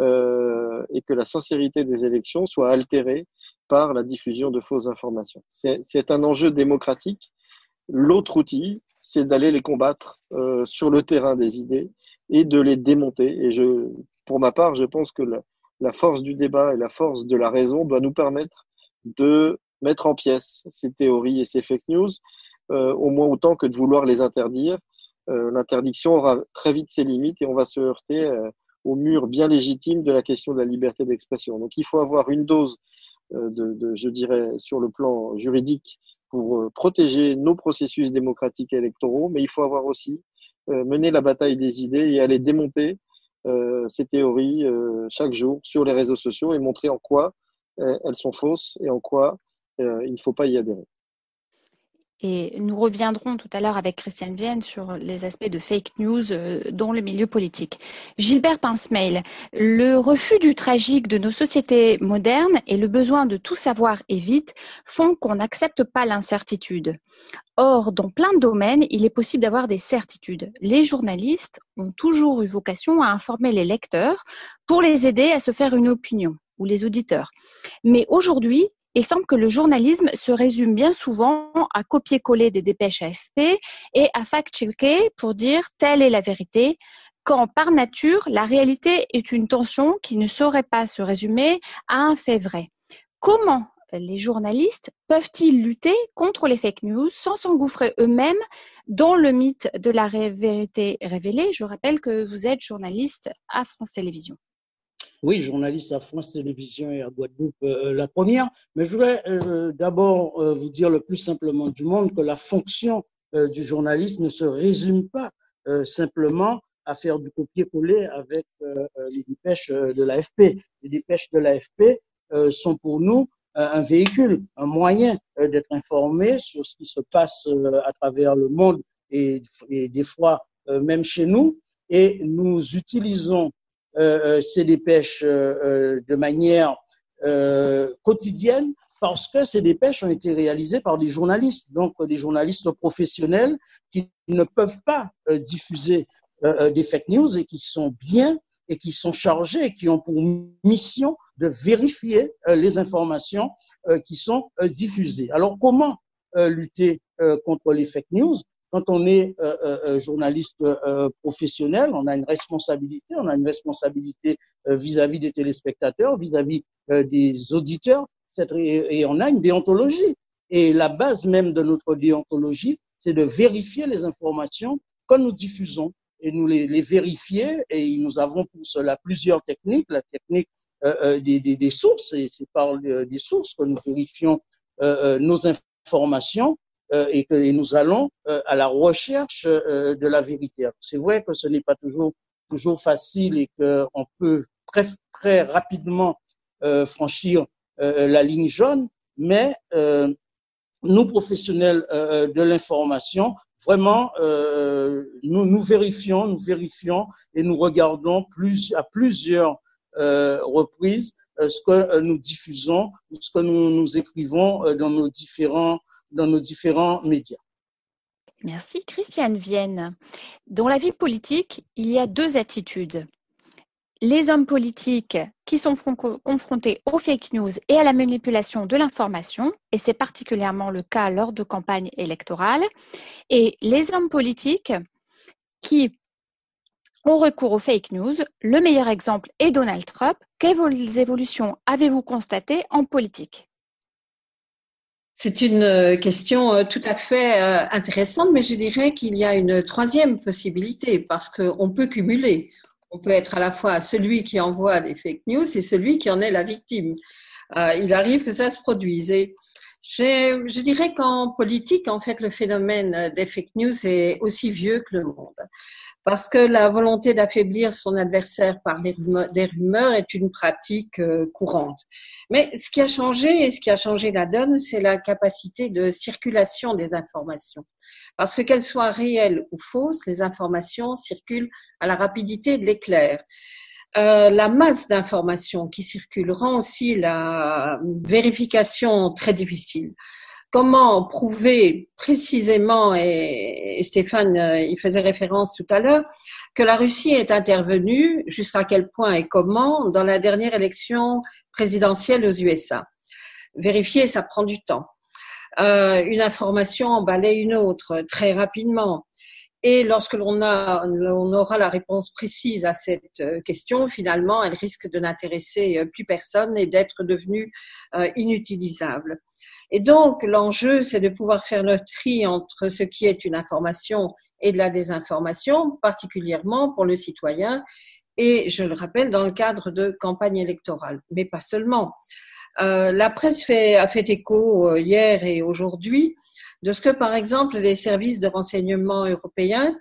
Speaker 8: euh, et que la sincérité des élections soit altérée par la diffusion de fausses informations. C'est un enjeu démocratique. L'autre outil, c'est d'aller les combattre euh, sur le terrain des idées et de les démonter. Et je, pour ma part, je pense que la, force du débat et la force de la raison doit nous permettre de mettre en pièces ces théories et ces fake news au moins autant que de vouloir les interdire. Euh, L'interdiction aura très vite ses limites et on va se heurter euh, au mur bien légitime de la question de la liberté d'expression. Donc il faut avoir une dose de, je dirais, sur le plan juridique pour protéger nos processus démocratiques et électoraux, mais il faut avoir aussi mener la bataille des idées et aller démonter euh, ces théories euh, chaque jour sur les réseaux sociaux et montrer en quoi euh, elles sont fausses et en quoi il ne faut pas y adhérer.
Speaker 2: Et nous reviendrons tout à l'heure avec Christiane Vienne sur les aspects de fake news euh, dans le milieu politique. Gilbert Pincemail, le refus du tragique de nos sociétés modernes et le besoin de tout savoir et vite font qu'on n'accepte pas l'incertitude. Or, dans plein de domaines, il est possible d'avoir des certitudes. Les journalistes ont toujours eu vocation à informer les lecteurs pour les aider à se faire une opinion ou les auditeurs. Mais aujourd'hui, il semble que le journalisme se résume bien souvent à copier-coller des dépêches AFP et à fact-checker pour dire telle est la vérité, quand par nature, la réalité est une tension qui ne saurait pas se résumer à un fait vrai. Comment les journalistes peuvent-ils lutter contre les fake news sans s'engouffrer eux-mêmes dans le mythe de la vérité révélée? Je rappelle que vous êtes journaliste à France Télévisions.
Speaker 10: Oui, journaliste à France Télévisions et à Guadeloupe, euh, la première. Mais je voudrais euh, d'abord euh, vous dire le plus simplement du monde que la fonction euh, du journaliste ne se résume pas euh, simplement à faire du copier-coller avec les dépêches de l'AFP. Les dépêches de l'AFP sont pour nous un véhicule, un moyen d'être informé sur ce qui se passe à travers le monde et, des fois même chez nous. Et nous utilisons ces dépêches de manière quotidienne parce que ces dépêches ont été réalisées par des journalistes, donc des journalistes professionnels qui ne peuvent pas diffuser des fake news et qui sont bien et qui sont chargés, qui ont pour mission de vérifier euh, les informations euh, qui sont euh, diffusées. Alors, comment lutter contre les fake news? Quand on est journaliste professionnel, on a une responsabilité, on a une responsabilité vis-à-vis des téléspectateurs, vis-à-vis des auditeurs, et on a une déontologie. Et la base même de notre déontologie, c'est de vérifier les informations que nous diffusons et nous les, les, vérifier. Et nous avons pour cela plusieurs techniques. La technique euh, euh des, sources, et c'est par des sources que nous vérifions euh, euh nos informations euh, et que nous allons à la recherche de la vérité. C'est vrai que ce n'est pas toujours toujours facile et qu'on peut très très rapidement franchir la ligne jaune, mais nous professionnels de l'information Vraiment, euh, nous, vérifions, nous vérifions et nous regardons à plusieurs euh, reprises euh, ce que euh, nous diffusons, ce que nous, écrivons euh, dans nos différents, dans nos différents médias.
Speaker 2: Merci. Christiane Vienne. Dans la vie politique, il y a deux attitudes les hommes politiques qui sont confrontés aux fake news et à la manipulation de l'information, et c'est particulièrement le cas lors de campagnes électorales, et les hommes politiques qui ont recours aux fake news. Le meilleur exemple est Donald Trump. Quelles évolutions avez-vous constatées en politique?
Speaker 9: C'est une euh, question euh, tout à fait euh, intéressante, mais je dirais qu'il y a une troisième possibilité parce qu'on peut cumuler on peut être à la fois celui qui envoie des fake news et celui qui en est la victime. Il arrive que ça se produise. Je dirais qu'en politique, en fait, le phénomène des fake news est aussi vieux que le monde parce que la volonté d'affaiblir son adversaire par des rumeurs, est une pratique euh, courante. Mais ce qui a changé et ce qui a changé la donne, c'est la capacité de circulation des informations. Parce que qu'elles soient réelles ou fausses, les informations circulent à la rapidité de l'éclair. Euh, la masse d'informations qui circulent rend aussi la vérification très difficile comment prouver précisément, et, Stéphane euh, y faisait référence tout à l'heure, que la Russie est intervenue, jusqu'à quel point et comment, dans la dernière élection présidentielle aux USA. Vérifier, ça prend du temps. Euh, une information en une autre très rapidement. Et lorsque l'on aura la réponse précise à cette euh, question, finalement, elle risque de n'intéresser plus personne et d'être devenue inutilisable. Et donc, l'enjeu, c'est de pouvoir faire le tri entre ce qui est une information et de la désinformation, particulièrement pour le citoyen, et je le rappelle, dans le cadre de campagne électorale, mais pas seulement. Euh, la presse a fait écho euh, hier et aujourd'hui de ce que, par exemple, les services de renseignement européens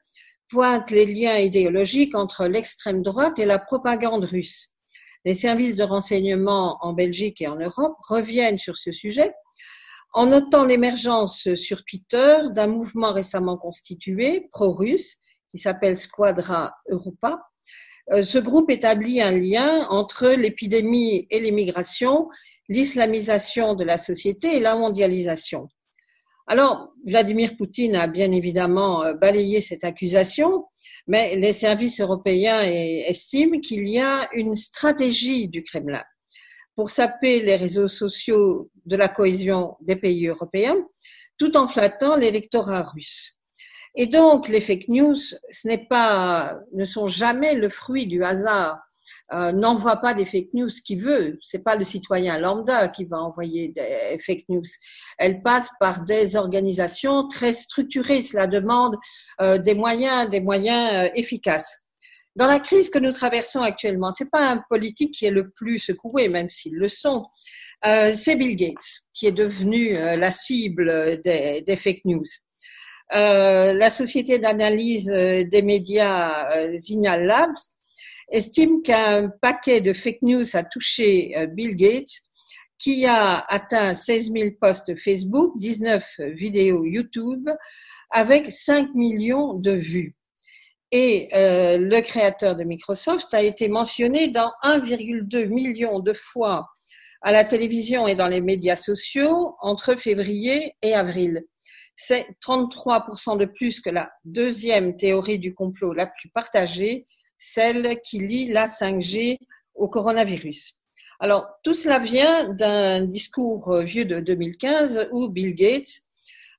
Speaker 9: pointent les liens idéologiques entre l'extrême droite et la propagande russe. Les services de renseignement en Belgique et en Europe reviennent sur ce sujet en notant l'émergence sur Twitter d'un mouvement récemment constitué, pro-russe, qui s'appelle Squadra Europa. Euh, ce groupe établit un lien entre l'épidémie et l'immigration, l'islamisation de la société et la mondialisation. Alors, Vladimir Poutine a bien évidemment euh, balayé cette accusation, mais les services européens estiment qu'il y a une stratégie du Kremlin pour saper les réseaux sociaux de la cohésion des pays européens, tout en flattant l'électorat russe. Et donc, les fake news, ne sont jamais le fruit du hasard. Euh, n'envoie pas des fake news qui veut. C'est pas le citoyen lambda qui va envoyer des fake news. Elle passe par des organisations très structurées. Cela demande euh, des moyens, des moyens euh, efficaces. Dans la crise que nous traversons actuellement, c'est pas un politique qui est le plus secoué, même s'ils le sont. Euh, c'est Bill Gates qui est devenu euh, la cible des, des fake news. Euh, la société d'analyse euh, des médias euh, Signal Labs estime qu'un paquet de fake news a touché Bill Gates qui a atteint 16 000 posts Facebook, 19 vidéos YouTube, avec 5 millions de vues. Et euh, le créateur de Microsoft a été mentionné dans 1,2 million de fois à la télévision et dans les médias sociaux entre février et avril. C'est 33% de plus que la deuxième théorie du complot la plus partagée, celle qui lie la 5G au coronavirus. Alors, tout cela vient d'un discours vieux de 2015 où Bill Gates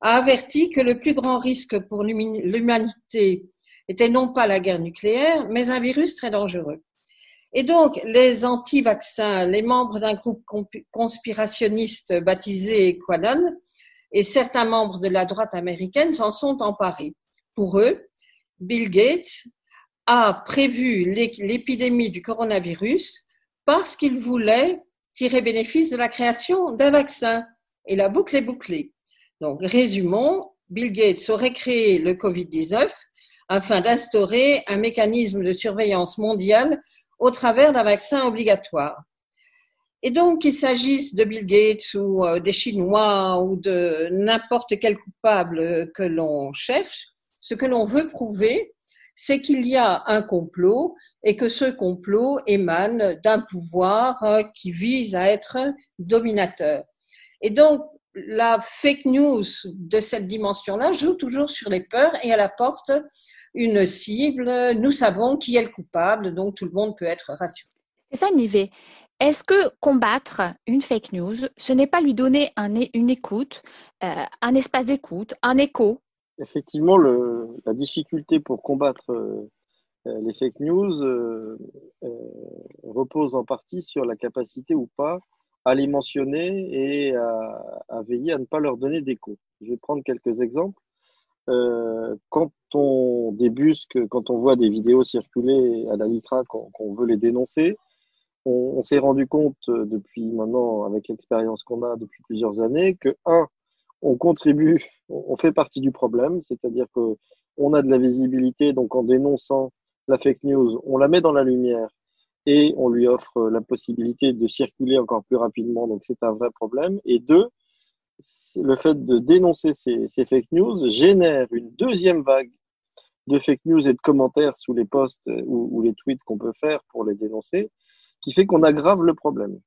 Speaker 9: a averti que le plus grand risque pour l'humanité était non pas la guerre nucléaire, mais un virus très dangereux. Et donc, les anti-vaccins, les membres d'un groupe conspirationniste baptisé Quanon et certains membres de la droite américaine s'en sont emparés. Pour eux, Bill Gates a prévu l'épidémie du coronavirus parce qu'il voulait tirer bénéfice de la création d'un vaccin. Et la boucle est bouclée. Donc, résumons, Bill Gates aurait créé le Covid-19 afin d'instaurer un mécanisme de surveillance mondiale au travers d'un vaccin obligatoire. Et donc, qu'il s'agisse de Bill Gates ou euh, des Chinois ou de n'importe quel coupable que l'on cherche, ce que l'on veut prouver, c'est qu'il y a un complot et que ce complot émane d'un pouvoir euh, qui vise à être dominateur. Et donc, la fake news de cette dimension-là joue toujours sur les peurs et elle apporte une cible. Nous savons qui est le coupable, donc tout le monde peut être rassuré.
Speaker 2: Stéphane Nivet, est-ce que combattre une fake news, ce n'est pas lui donner un, une écoute, euh, un espace d'écoute, un écho
Speaker 8: Effectivement, la difficulté pour combattre euh, euh, les fake news repose en partie sur la capacité ou pas à les mentionner et à, veiller à ne pas leur donner d'écho. Je vais prendre quelques exemples. Euh, quand on débusque, quand on voit des vidéos circuler à la LICRA, qu'on veut les dénoncer, on, s'est rendu compte euh, depuis maintenant, avec l'expérience qu'on a depuis plusieurs années, que, un, on contribue, on fait partie du problème, c'est-à-dire que on a de la visibilité, donc en dénonçant la fake news, on la met dans la lumière et on lui offre la possibilité de circuler encore plus rapidement. Donc c'est un vrai problème. Et deux, le fait de dénoncer ces, fake news génère une deuxième vague de fake news et de commentaires sous les posts ou, les tweets qu'on peut faire pour les dénoncer, qui fait qu'on aggrave le problème.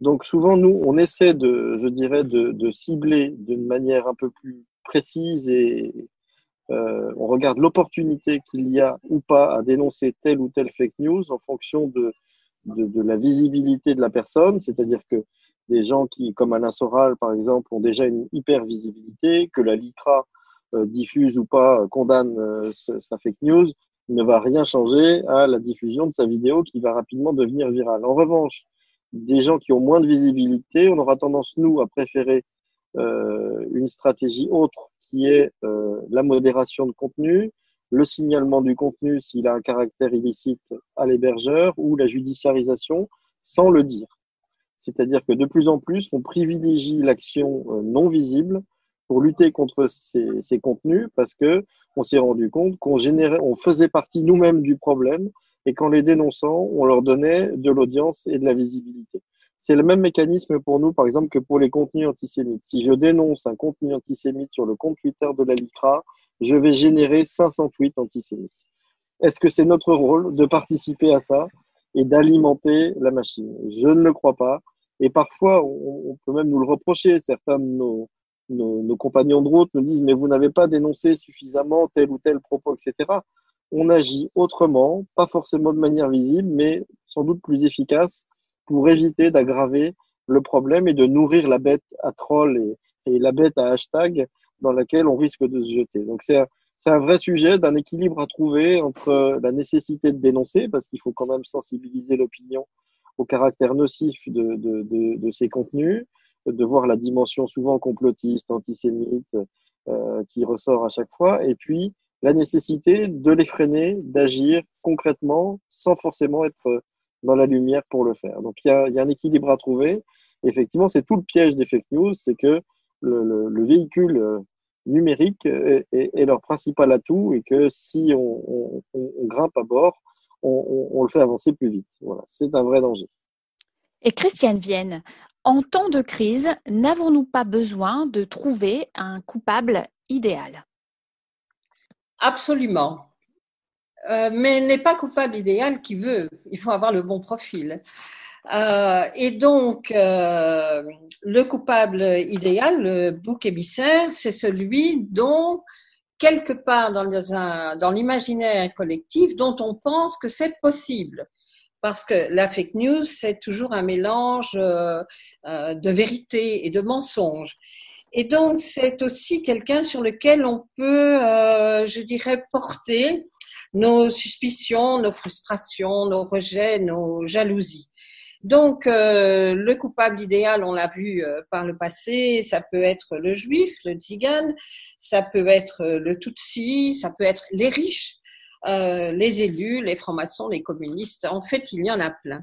Speaker 8: Donc souvent, nous, on essaie de, je dirais, de, cibler d'une manière un peu plus précise et, euh, on regarde l'opportunité qu'il y a ou pas à dénoncer telle ou telle fake news en fonction de, de, la visibilité de la personne, c'est-à-dire que des gens qui, comme Alain Soral par exemple, ont déjà une hyper visibilité, que la LICRA euh, diffuse ou pas, condamne euh, sa fake news, ne va rien changer à la diffusion de sa vidéo qui va rapidement devenir virale. En revanche, des gens qui ont moins de visibilité, on aura tendance, nous, à préférer une stratégie autre qui est euh, la modération de contenu, le signalement du contenu s'il a un caractère illicite à l'hébergeur ou la judiciarisation sans le dire. C'est-à-dire que de plus en plus, on privilégie l'action euh, non visible pour lutter contre ces, ces contenus parce que on s'est rendu compte qu'on générait, on faisait partie nous-mêmes du problème et qu'en les dénonçant, on leur donnait de l'audience et de la visibilité. C'est le même mécanisme pour nous, par exemple, que pour les contenus antisémites. Si je dénonce un contenu antisémite sur le compte Twitter de la LICRA, je vais générer 500 tweets antisémites. Est-ce que c'est notre rôle de participer à ça et d'alimenter la machine? Je ne le crois pas. Et parfois, on, peut même nous le reprocher. Certains de nos, nos compagnons de route nous disent, mais vous n'avez pas dénoncé suffisamment tel ou tel propos, etc. On agit autrement, pas forcément de manière visible, mais sans doute plus efficace pour éviter d'aggraver le problème et de nourrir la bête à troll et, la bête à hashtag dans laquelle on risque de se jeter. Donc c'est un, vrai sujet d'un équilibre à trouver entre la nécessité de dénoncer, parce qu'il faut quand même sensibiliser l'opinion au caractère nocif de, de, ces contenus, de voir la dimension souvent complotiste, antisémite, euh, qui ressort à chaque fois, et puis la nécessité de les freiner, d'agir concrètement sans forcément être dans la lumière pour le faire. Donc il y a, un équilibre à trouver. Effectivement, c'est tout le piège des fake news, c'est que le, le, le, véhicule euh, numérique est, leur principal atout et que si on grimpe à bord, on, on, le fait avancer plus vite. Voilà, c'est un vrai danger.
Speaker 2: Et Christiane Vienne, En temps de crise, n'avons-nous pas besoin de trouver un coupable idéal?
Speaker 9: Absolument. Euh, mais n'est pas coupable idéal qui veut. Il faut avoir le bon profil. Euh, et donc, euh, le coupable idéal, le bouc émissaire, c'est celui dont, quelque part dans, l'imaginaire collectif, dont on pense que c'est possible. Parce que la fake news, c'est toujours un mélange de vérité et de mensonge. Et donc, c'est aussi quelqu'un sur lequel on peut, euh, je dirais, porter nos suspicions, nos frustrations, nos rejets, nos jalousies. Donc, euh, le coupable idéal, on l'a vu euh, par le passé, ça peut être le juif, le tzigane, ça peut être euh, le tutsi, ça peut être les riches, les élus, les francs-maçons, les communistes. En fait, il y en a plein.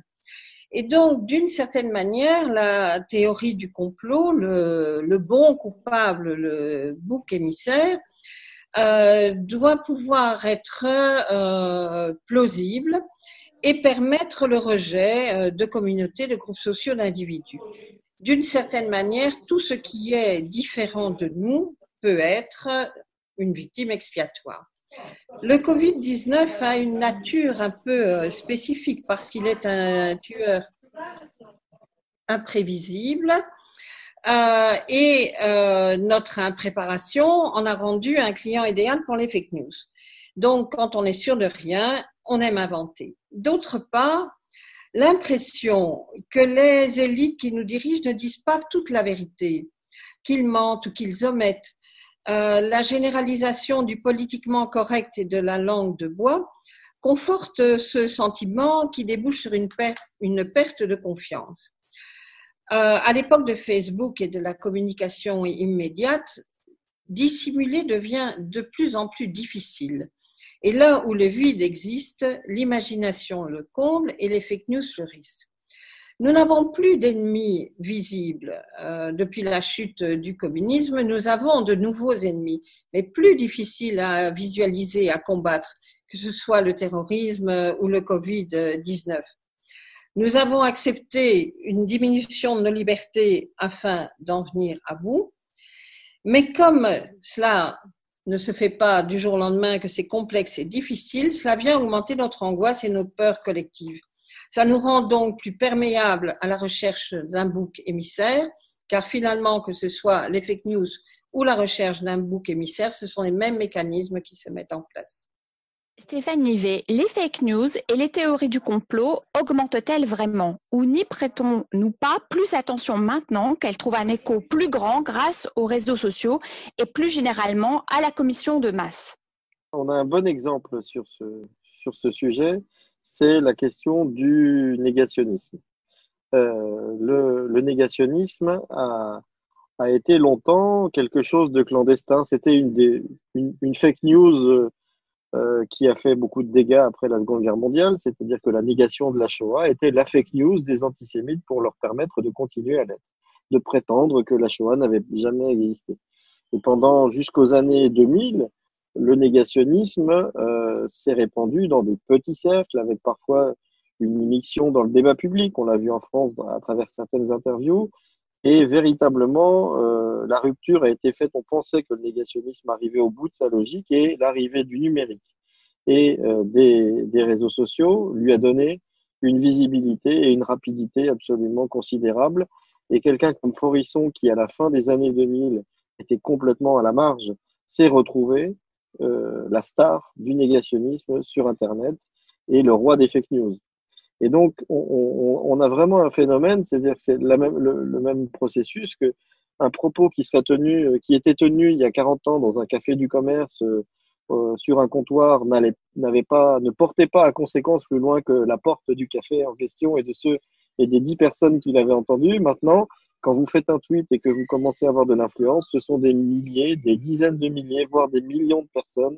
Speaker 9: Et donc, d'une certaine manière, la théorie du complot, le, le bon coupable, le bouc émissaire, doit pouvoir être plausible et permettre le rejet euh, de communautés, de groupes sociaux, d'individus. D'une certaine manière, tout ce qui est différent de nous peut être une victime expiatoire. Le Covid-19 a une nature un peu euh, spécifique parce qu'il est un tueur imprévisible euh, et notre impréparation en a rendu un client idéal pour les fake news. Donc, quand on est sûr de rien, on aime inventer. D'autre part, l'impression que les élites qui nous dirigent ne disent pas toute la vérité, qu'ils mentent ou qu'ils omettent, euh, la généralisation du politiquement correct et de la langue de bois conforte ce sentiment qui débouche sur une, perte, de confiance. Euh, à l'époque de Facebook et de la communication immédiate, dissimuler devient de plus en plus difficile. Et là où le vide existe, l'imagination le comble et les fake news fleurissent. Nous n'avons plus d'ennemis visibles. Euh, depuis la chute du communisme, nous avons de nouveaux ennemis, mais plus difficiles à visualiser, à combattre, que ce soit le terrorisme ou le Covid-19. Nous avons accepté une diminution de nos libertés afin d'en venir à bout, mais comme cela ne se fait pas du jour au lendemain, que c'est complexe et difficile, cela vient augmenter notre angoisse et nos peurs collectives. Ça nous rend donc plus perméables à la recherche d'un bouc émissaire, car finalement, que ce soit les fake news ou la recherche d'un bouc émissaire, ce sont les mêmes mécanismes qui se mettent en place.
Speaker 2: Stéphane Nivet, les fake news et les théories du complot augmentent-elles vraiment? Ou n'y prêtons-nous pas plus attention maintenant qu'elles trouvent un écho plus grand grâce aux réseaux sociaux et plus généralement à la commission de masse?
Speaker 8: On a un bon exemple sur ce, sur ce sujet, c'est la question du négationnisme. Euh, le, négationnisme a, été longtemps quelque chose de clandestin. C'était une, fake news euh, qui a fait beaucoup de dégâts après la Seconde Guerre mondiale, c'est-à-dire que la négation de la Shoah était la fake news des antisémites pour leur permettre de continuer à l'être, de prétendre que la Shoah n'avait jamais existé. Et pendant jusqu'aux années 2000, le négationnisme euh, s'est répandu dans des petits cercles avec parfois une émission dans le débat public. On l'a vu en France à travers certaines interviews. Et véritablement, euh, la rupture a été faite. On pensait que le négationnisme arrivait au bout de sa logique et l'arrivée du numérique et euh, des, des, réseaux sociaux lui a donné une visibilité et une rapidité absolument considérables. Et quelqu'un comme Forisson, qui à la fin des années 2000 était complètement à la marge, s'est retrouvé la star du négationnisme sur Internet et le roi des fake news. Et donc, on, a vraiment un phénomène, c'est-à-dire que c'est le, même processus que un propos qui serait tenu, euh, qui était tenu il y a 40 ans dans un café du commerce euh, euh sur un comptoir n'avait pas, ne portait pas à conséquence plus loin que la porte du café en question et de ceux et des dix personnes qui l'avaient entendu. Maintenant, quand vous faites un tweet et que vous commencez à avoir de l'influence, ce sont des milliers, des dizaines de milliers, voire des millions de personnes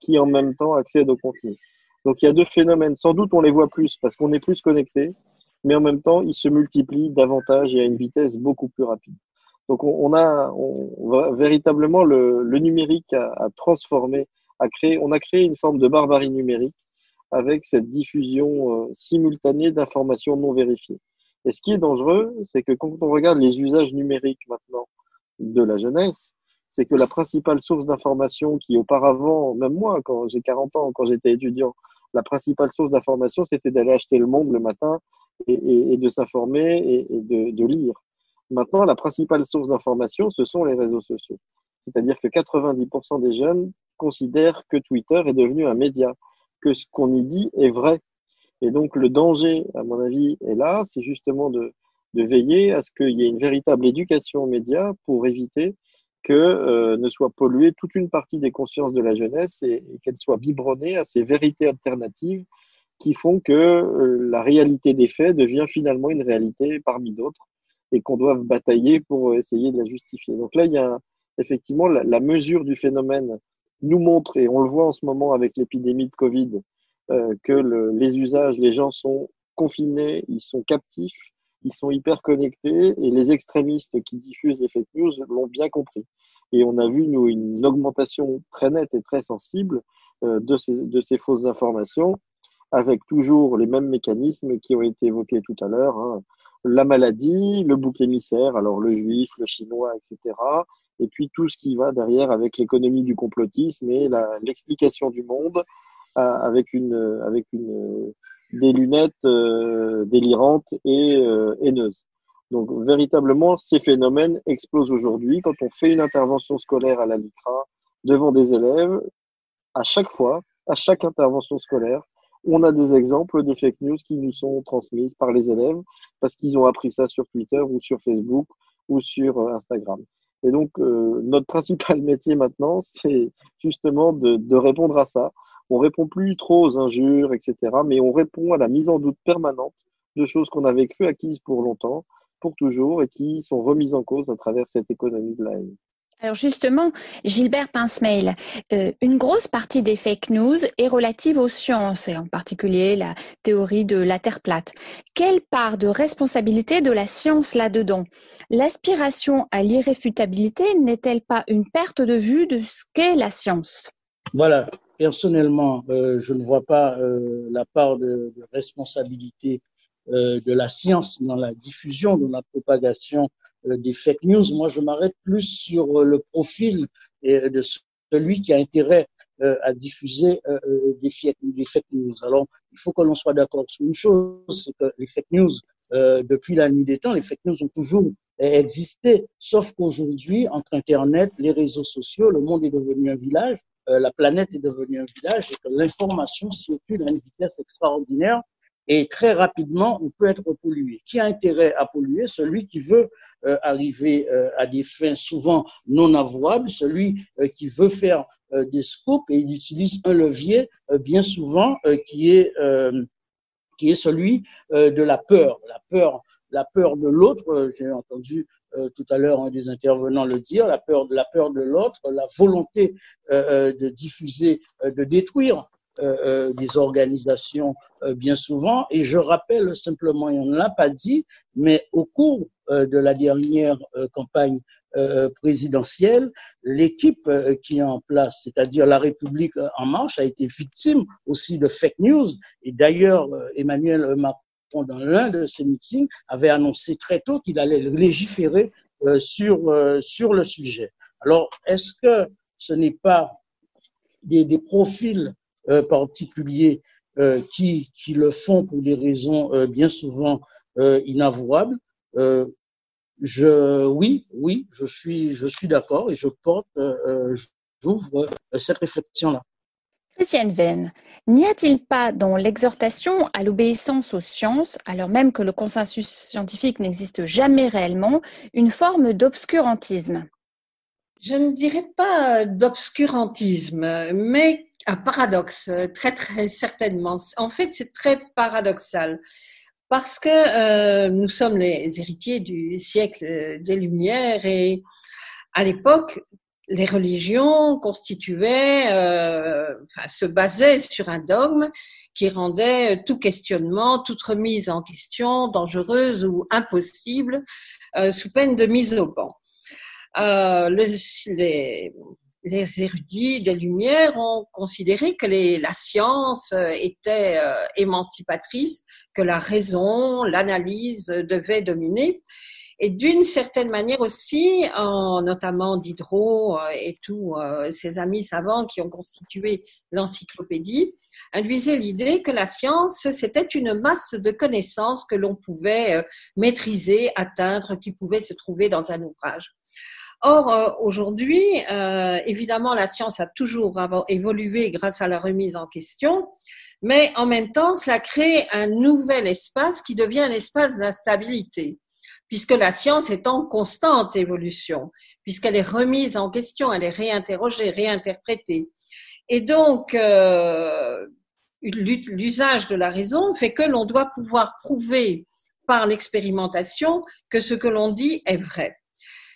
Speaker 8: qui en même temps accèdent au contenu. Donc il y a deux phénomènes. Sans doute on les voit plus parce qu'on est plus connecté, mais en même temps ils se multiplient davantage et à une vitesse beaucoup plus rapide. Donc on, a véritablement le, le numérique a, transformé, a créé, on a créé une forme de barbarie numérique avec cette diffusion euh, simultanée d'informations non vérifiées. Et ce qui est dangereux, c'est que quand on regarde les usages numériques maintenant de la jeunesse, c'est que la principale source d'information qui auparavant, même moi, quand j'ai 40 ans, quand j'étais étudiant, la principale source d'information, c'était d'aller acheter le monde le matin et, de s'informer et, de, lire. Maintenant, la principale source d'information, ce sont les réseaux sociaux. C'est-à-dire que 90% des jeunes considèrent que Twitter est devenu un média, que ce qu'on y dit est vrai. Et donc le danger, à mon avis, est là, c'est justement de, veiller à ce qu'il y ait une véritable éducation aux médias pour éviter que euh, ne soit polluée toute une partie des consciences de la jeunesse et, qu'elle soit biberonnée à ces vérités alternatives qui font que euh, la réalité des faits devient finalement une réalité parmi d'autres et qu'on doit batailler pour essayer de la justifier. Donc là, il y a effectivement la mesure du phénomène nous montre, et on le voit en ce moment avec l'épidémie de Covid, euh, que le, les usages, les gens sont confinés, ils sont captifs, ils sont hyper connectés, et les extrémistes qui diffusent les fake news l'ont bien compris. Et on a vu, nous, une augmentation très nette et très sensible euh, de, ces, de ces fausses informations, avec toujours les mêmes mécanismes qui ont été évoqués tout à l'heure. Hein. La maladie, le bouc émissaire, alors le juif, le chinois, etc et puis tout ce qui va derrière avec l'économie du complotisme et l'explication du monde avec une avec une des lunettes euh, délirantes et euh, haineuses. Donc véritablement, ces phénomènes explosent aujourd'hui. Quand on fait une intervention scolaire à la LICRA devant des élèves, à chaque fois, à chaque intervention scolaire, on a des exemples de fake news qui nous sont transmises par les élèves parce qu'ils ont appris ça sur Twitter ou sur Facebook ou sur Instagram. Et donc, euh, notre principal métier maintenant, c'est justement de, de, répondre à ça. On répond plus trop aux injures, etc., mais on répond à la mise en doute permanente de choses qu'on avait cru acquises pour longtemps, pour toujours, et qui sont remises en cause à travers cette économie de la haine.
Speaker 2: Alors justement, Gilbert Pincemail, euh, une grosse partie des fake news est relative aux sciences, et en particulier la théorie de la Terre plate. Quelle part de responsabilité de la science là-dedans? L'aspiration à l'irréfutabilité n'est-elle pas une perte de vue de ce qu'est la science?
Speaker 10: Voilà, personnellement, euh, je ne vois pas euh, la part de, de responsabilité euh, de la science dans la diffusion, dans la propagation euh, des fake news. Moi, je m'arrête plus sur euh, le profil euh, de celui qui a intérêt à diffuser des des fake news. Alors, il faut que l'on soit d'accord sur une chose, c'est que les fake news, depuis la nuit des temps, les fake news ont toujours existé, sauf qu'aujourd'hui, entre Internet, les réseaux sociaux, le monde est devenu un village, la planète est devenue un village et que l'information circule à une vitesse extraordinaire et très rapidement, on peut être pollué. Qui a intérêt à polluer? Celui qui veut euh, arriver euh, à des fins souvent non avouables, celui euh, qui veut faire euh, des scoops et il utilise un levier euh, bien souvent qui est qui est celui de la peur, la peur, la peur de l'autre. J'ai entendu tout à l'heure un des intervenants le dire, la peur de la peur de l'autre, la volonté de diffuser, de détruire euh, euh, des organisations euh, bien souvent. Et je rappelle simplement, on ne l'a pas dit, mais au cours de la dernière campagne présidentielle, l'équipe qui est en place, c'est-à-dire la République en marche, a été victime aussi de fake news. Et d'ailleurs, Emmanuel Macron, dans l'un de ses meetings, avait annoncé très tôt qu'il allait légiférer sur, sur le sujet. Alors, est-ce que ce n'est pas des, profils euh, particuliers euh, qui, qui le font pour des raisons euh, bien souvent inavouables? je, oui, oui, je suis, je suis d'accord et je porte, j'ouvre cette réflexion-là.
Speaker 2: Christiane Venn, n'y a-t-il pas dans l'exhortation à l'obéissance aux sciences, alors même que le consensus scientifique n'existe jamais réellement, une forme d'obscurantisme?
Speaker 9: Je ne dirais pas d'obscurantisme, mais un paradoxe, très très certainement. En fait, c'est très paradoxal parce que euh, nous sommes les héritiers du siècle des Lumières et à l'époque, les religions constituaient, euh, enfin, se basaient sur un dogme qui rendait tout questionnement, toute remise en question dangereuse ou impossible, euh, sous peine de mise au banc. Euh, le, les, les érudits des Lumières ont considéré que la science était émancipatrice, que la raison, l'analyse devaient dominer. Et d'une certaine manière aussi, en, notamment Diderot euh, et tous euh, ses amis savants qui ont constitué l'encyclopédie, induisaient l'idée que la science, c'était une masse de connaissances que l'on pouvait euh, maîtriser, atteindre, qui pouvait se trouver dans un ouvrage. Or, aujourd'hui, évidemment, la science a toujours évolué grâce à la remise en question, mais en même temps, cela crée un nouvel espace qui devient un espace d'instabilité puisque la science est en constante évolution, puisqu'elle est remise en question, elle est réinterrogée, réinterprétée. Et donc, euh, l'usage de la raison fait que l'on doit pouvoir prouver par l'expérimentation que ce que l'on dit est vrai.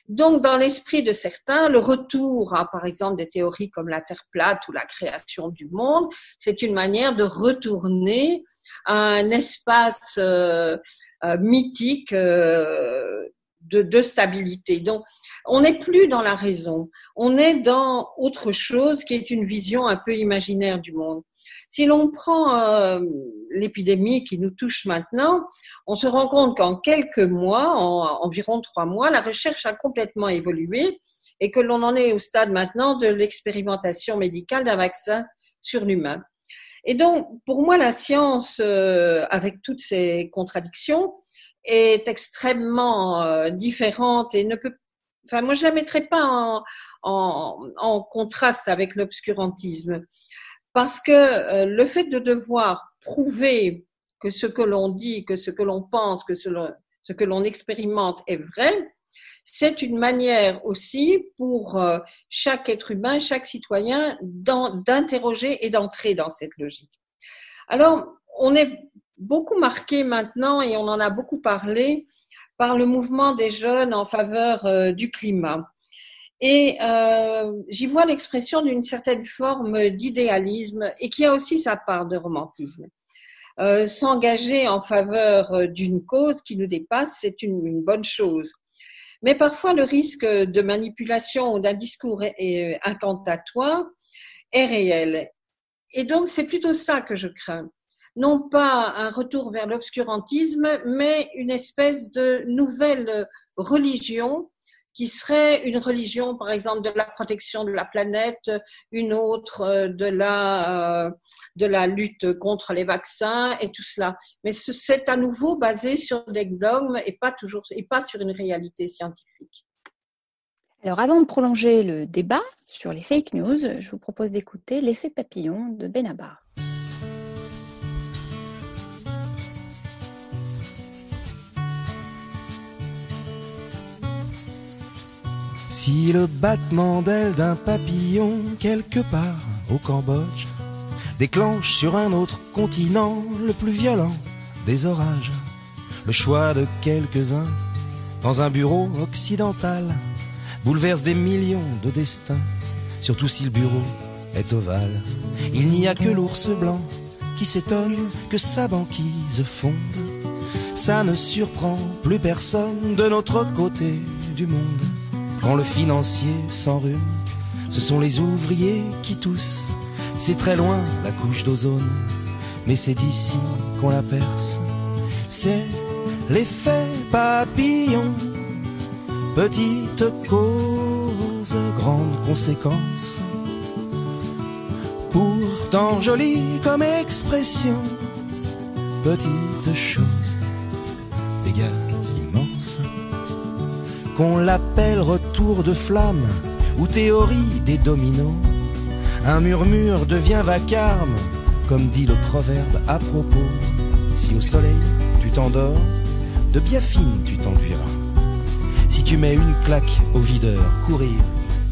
Speaker 9: Donc, dans l'esprit de certains, le retour à, par exemple, des théories comme la Terre plate ou la création du monde, c'est une manière de retourner à un espace euh, mythique euh, de, de, stabilité. Donc, on n'est plus dans la raison, on est dans autre chose qui est une vision un peu imaginaire du monde. Si l'on prend euh, l'épidémie qui nous touche maintenant, on se rend compte qu'en quelques mois, en environ trois mois, la recherche a complètement évolué et que l'on en est au stade maintenant de l'expérimentation médicale d'un vaccin sur l'humain. Et donc, pour moi, la science, euh, avec toutes ses contradictions, est extrêmement euh, différente et ne peut. Enfin, moi, je la mettrais pas en, en, en contraste avec l'obscurantisme, parce que euh, le fait de devoir prouver que ce que l'on dit, que ce que l'on pense, que ce, ce que l'on expérimente est vrai, c'est une manière aussi pour euh, chaque être humain, chaque citoyen, d'interroger et d'entrer dans cette logique. Alors, on est beaucoup marqué maintenant, et on en a beaucoup parlé, par le mouvement des jeunes en faveur euh, du climat. Et euh, j'y vois l'expression d'une certaine forme d'idéalisme et qui a aussi sa part de romantisme. S'engager en faveur d'une cause qui nous dépasse, c'est une, bonne chose. Mais parfois, le risque de manipulation ou d'un discours incantatoire est réel. Et donc, c'est plutôt ça que je crains. Non pas un retour vers l'obscurantisme, mais une espèce de nouvelle religion qui serait une religion, par exemple, de la protection de la planète, une autre euh, de la, euh, de la lutte contre les vaccins et tout cela. Mais c'est à nouveau basé sur des dogmes et pas toujours, et pas sur une réalité scientifique.
Speaker 2: Alors, avant de prolonger le débat sur les fake news, je vous propose d'écouter l'effet papillon de Benabar.
Speaker 11: Si le battement d'aile d'un papillon quelque part au Cambodge déclenche sur un autre continent le plus violent des orages, le choix de quelques-uns dans un bureau occidental bouleverse des millions de destins, surtout si le bureau est ovale. Il n'y a que l'ours blanc qui s'étonne que sa banquise fonde. Ça ne surprend plus personne de notre côté du monde. Quand le financier s'enrhume, ce sont les ouvriers qui toussent. C'est très loin la couche d'ozone, mais c'est d'ici qu'on la perce. C'est l'effet papillon, petite cause, grande conséquence. Pourtant jolie comme expression, petite chose, immenses qu'on l'appelle retour de flamme ou théorie des dominos. Un murmure devient vacarme, comme dit le proverbe à propos. Si au soleil tu t'endors, de biafine tu t'enduiras. Si tu mets une claque au videur, courir,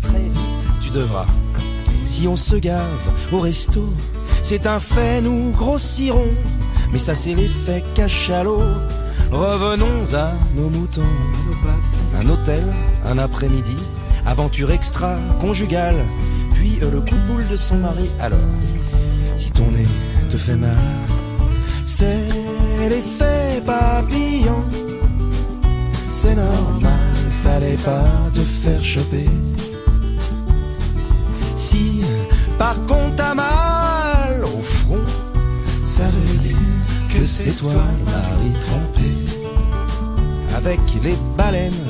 Speaker 11: très vite tu devras. Si on se gave au resto, c'est un fait, nous grossirons. Mais ça c'est l'effet cachalot. Revenons à nos moutons un hôtel, un après-midi, aventure extra-conjugale, puis euh, le coup de boule de son mari. Alors, si ton nez te fait mal, c'est l'effet papillon. C'est normal, fallait pas te faire choper. Si par contre t'as mal au front, ça veut dire que c'est toi le mari trompé. Avec les baleines,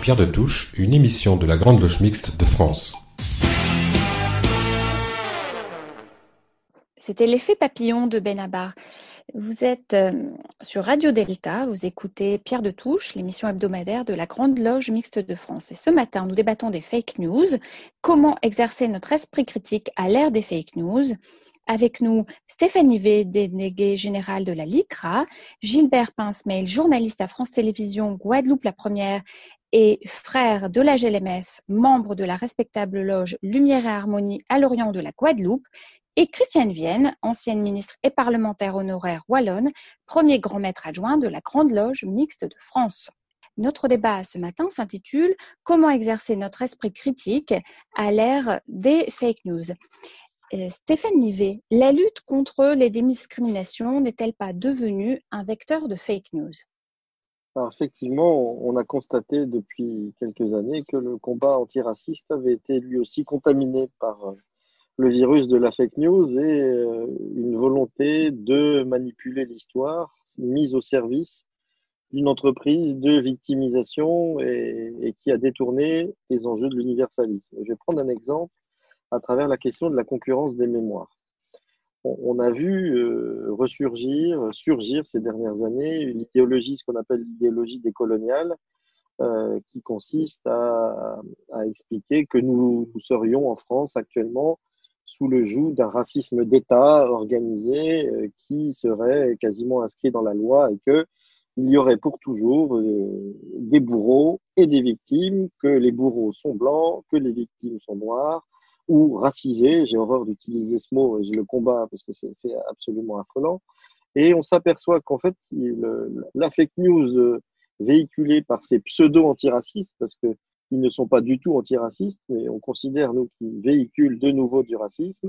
Speaker 1: Pierre de Touche, une émission de la Grande Loge Mixte de France.
Speaker 2: C'était l'effet papillon de Benabar. Vous êtes euh, sur Radio Delta, vous écoutez Pierre de Touche, l'émission hebdomadaire de la Grande Loge Mixte de France. Et ce matin, nous débattons des fake news, comment exercer notre esprit critique à l'ère des fake news? Avec nous, Stéphanie V, déléguée générale de la LICRA, Gilbert Pincemail, journaliste à France Télévisions, Guadeloupe la Première et frère de la GLMF, membre de la respectable loge Lumière et Harmonie à l'Orient de la Guadeloupe, et Christiane Vienne, ancienne ministre et parlementaire honoraire wallonne, premier grand maître adjoint de la Grande Loge mixte de France. Notre débat ce matin s'intitule Comment exercer notre esprit critique à l'ère des fake news? Euh, Stéphane Nivet, la lutte contre les discriminations n'est-elle pas devenue un vecteur de fake news?
Speaker 8: Alors effectivement, on a constaté depuis quelques années que le combat antiraciste avait été lui aussi contaminé par euh, le virus de la fake news et euh, une volonté de manipuler l'histoire mise au service d'une entreprise de victimisation et, et, qui a détourné les enjeux de l'universalisme. Je vais prendre un exemple à travers la question de la concurrence des mémoires. On, a vu euh, ressurgir, surgir ces dernières années l'idéologie, ce qu'on appelle l'idéologie décoloniale, euh, qui consiste à, à, expliquer que nous, nous serions en France actuellement sous le joug d'un racisme d'État organisé euh, qui serait quasiment inscrit dans la loi et que il y aurait pour toujours euh, des bourreaux et des victimes, que les bourreaux sont blancs, que les victimes sont noires ou racisés. J'ai horreur d'utiliser ce mot et je le combats parce que c'est absolument affolant. Et on s'aperçoit qu'en fait, la fake news euh, véhiculée par ces pseudo-antiracistes, parce que ils ne sont pas du tout antiracistes, mais on considère, nous, qu'ils véhiculent de nouveau du racisme,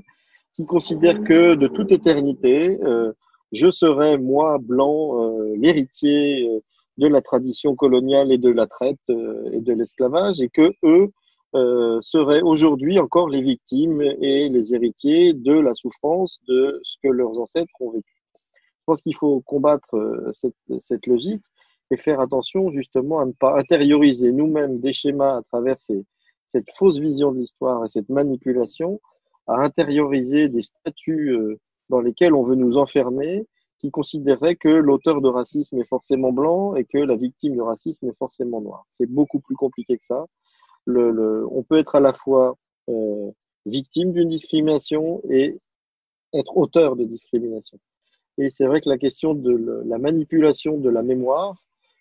Speaker 8: qui considèrent que de toute éternité, euh, je serai, moi, blanc, euh, l'héritier euh, de la tradition coloniale et de la traite euh, et de l'esclavage, et que eux euh, seraient aujourd'hui encore les victimes et les héritiers de la souffrance de ce que leurs ancêtres ont vécu. Je pense qu'il faut combattre euh, cette, cette logique et faire attention justement à ne pas intérioriser nous-mêmes des schémas à travers ces, cette fausse vision de l'histoire et cette manipulation, à intérioriser des statuts euh, dans lesquels on veut nous enfermer, qui considéraient que l'auteur de racisme est forcément blanc et que la victime de racisme est forcément noire. C'est beaucoup plus compliqué que ça. Le, on peut être à la fois euh, victime d'une discrimination et être auteur de discrimination. Et c'est vrai que la question de la manipulation de la mémoire,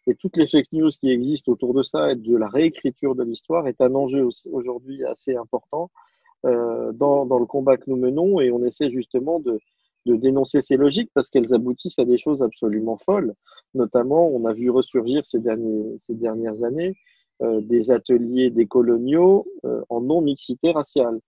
Speaker 8: et toutes les fake news qui existent autour de ça et de la réécriture de l'histoire est un enjeu aujourd'hui assez important euh, dans, le combat que nous menons et on essaie justement de, dénoncer ces logiques parce qu'elles aboutissent à des choses absolument folles. Notamment, on a vu ressurgir ces, dernières années des ateliers décoloniaux euh, en non-mixité raciale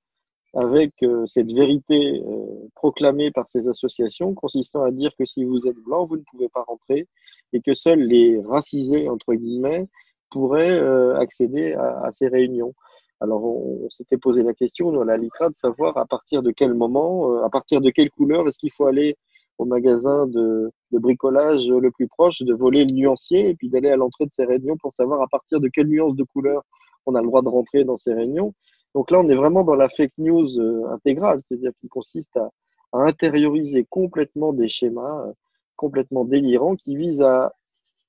Speaker 8: avec euh, cette vérité euh, proclamée par ces associations consistant à dire que si vous êtes blanc, vous ne pouvez pas rentrer et que seuls les racisés, entre guillemets, pourraient euh, accéder à, à, ces réunions. Alors, on, s'était posé la question, dans la LICRA, de savoir à partir de quel moment, euh, à partir de quelle couleur est-ce qu'il faut aller au magasin de, de, bricolage le plus proche, de voler le nuancier et puis d'aller à l'entrée de ces réunions pour savoir à partir de quelle nuance de couleur on a le droit de rentrer dans ces réunions. Donc là, on est vraiment dans la fake news euh, intégrale, c'est-à-dire qui consiste à, intérioriser complètement des schémas euh, complètement délirants qui visent à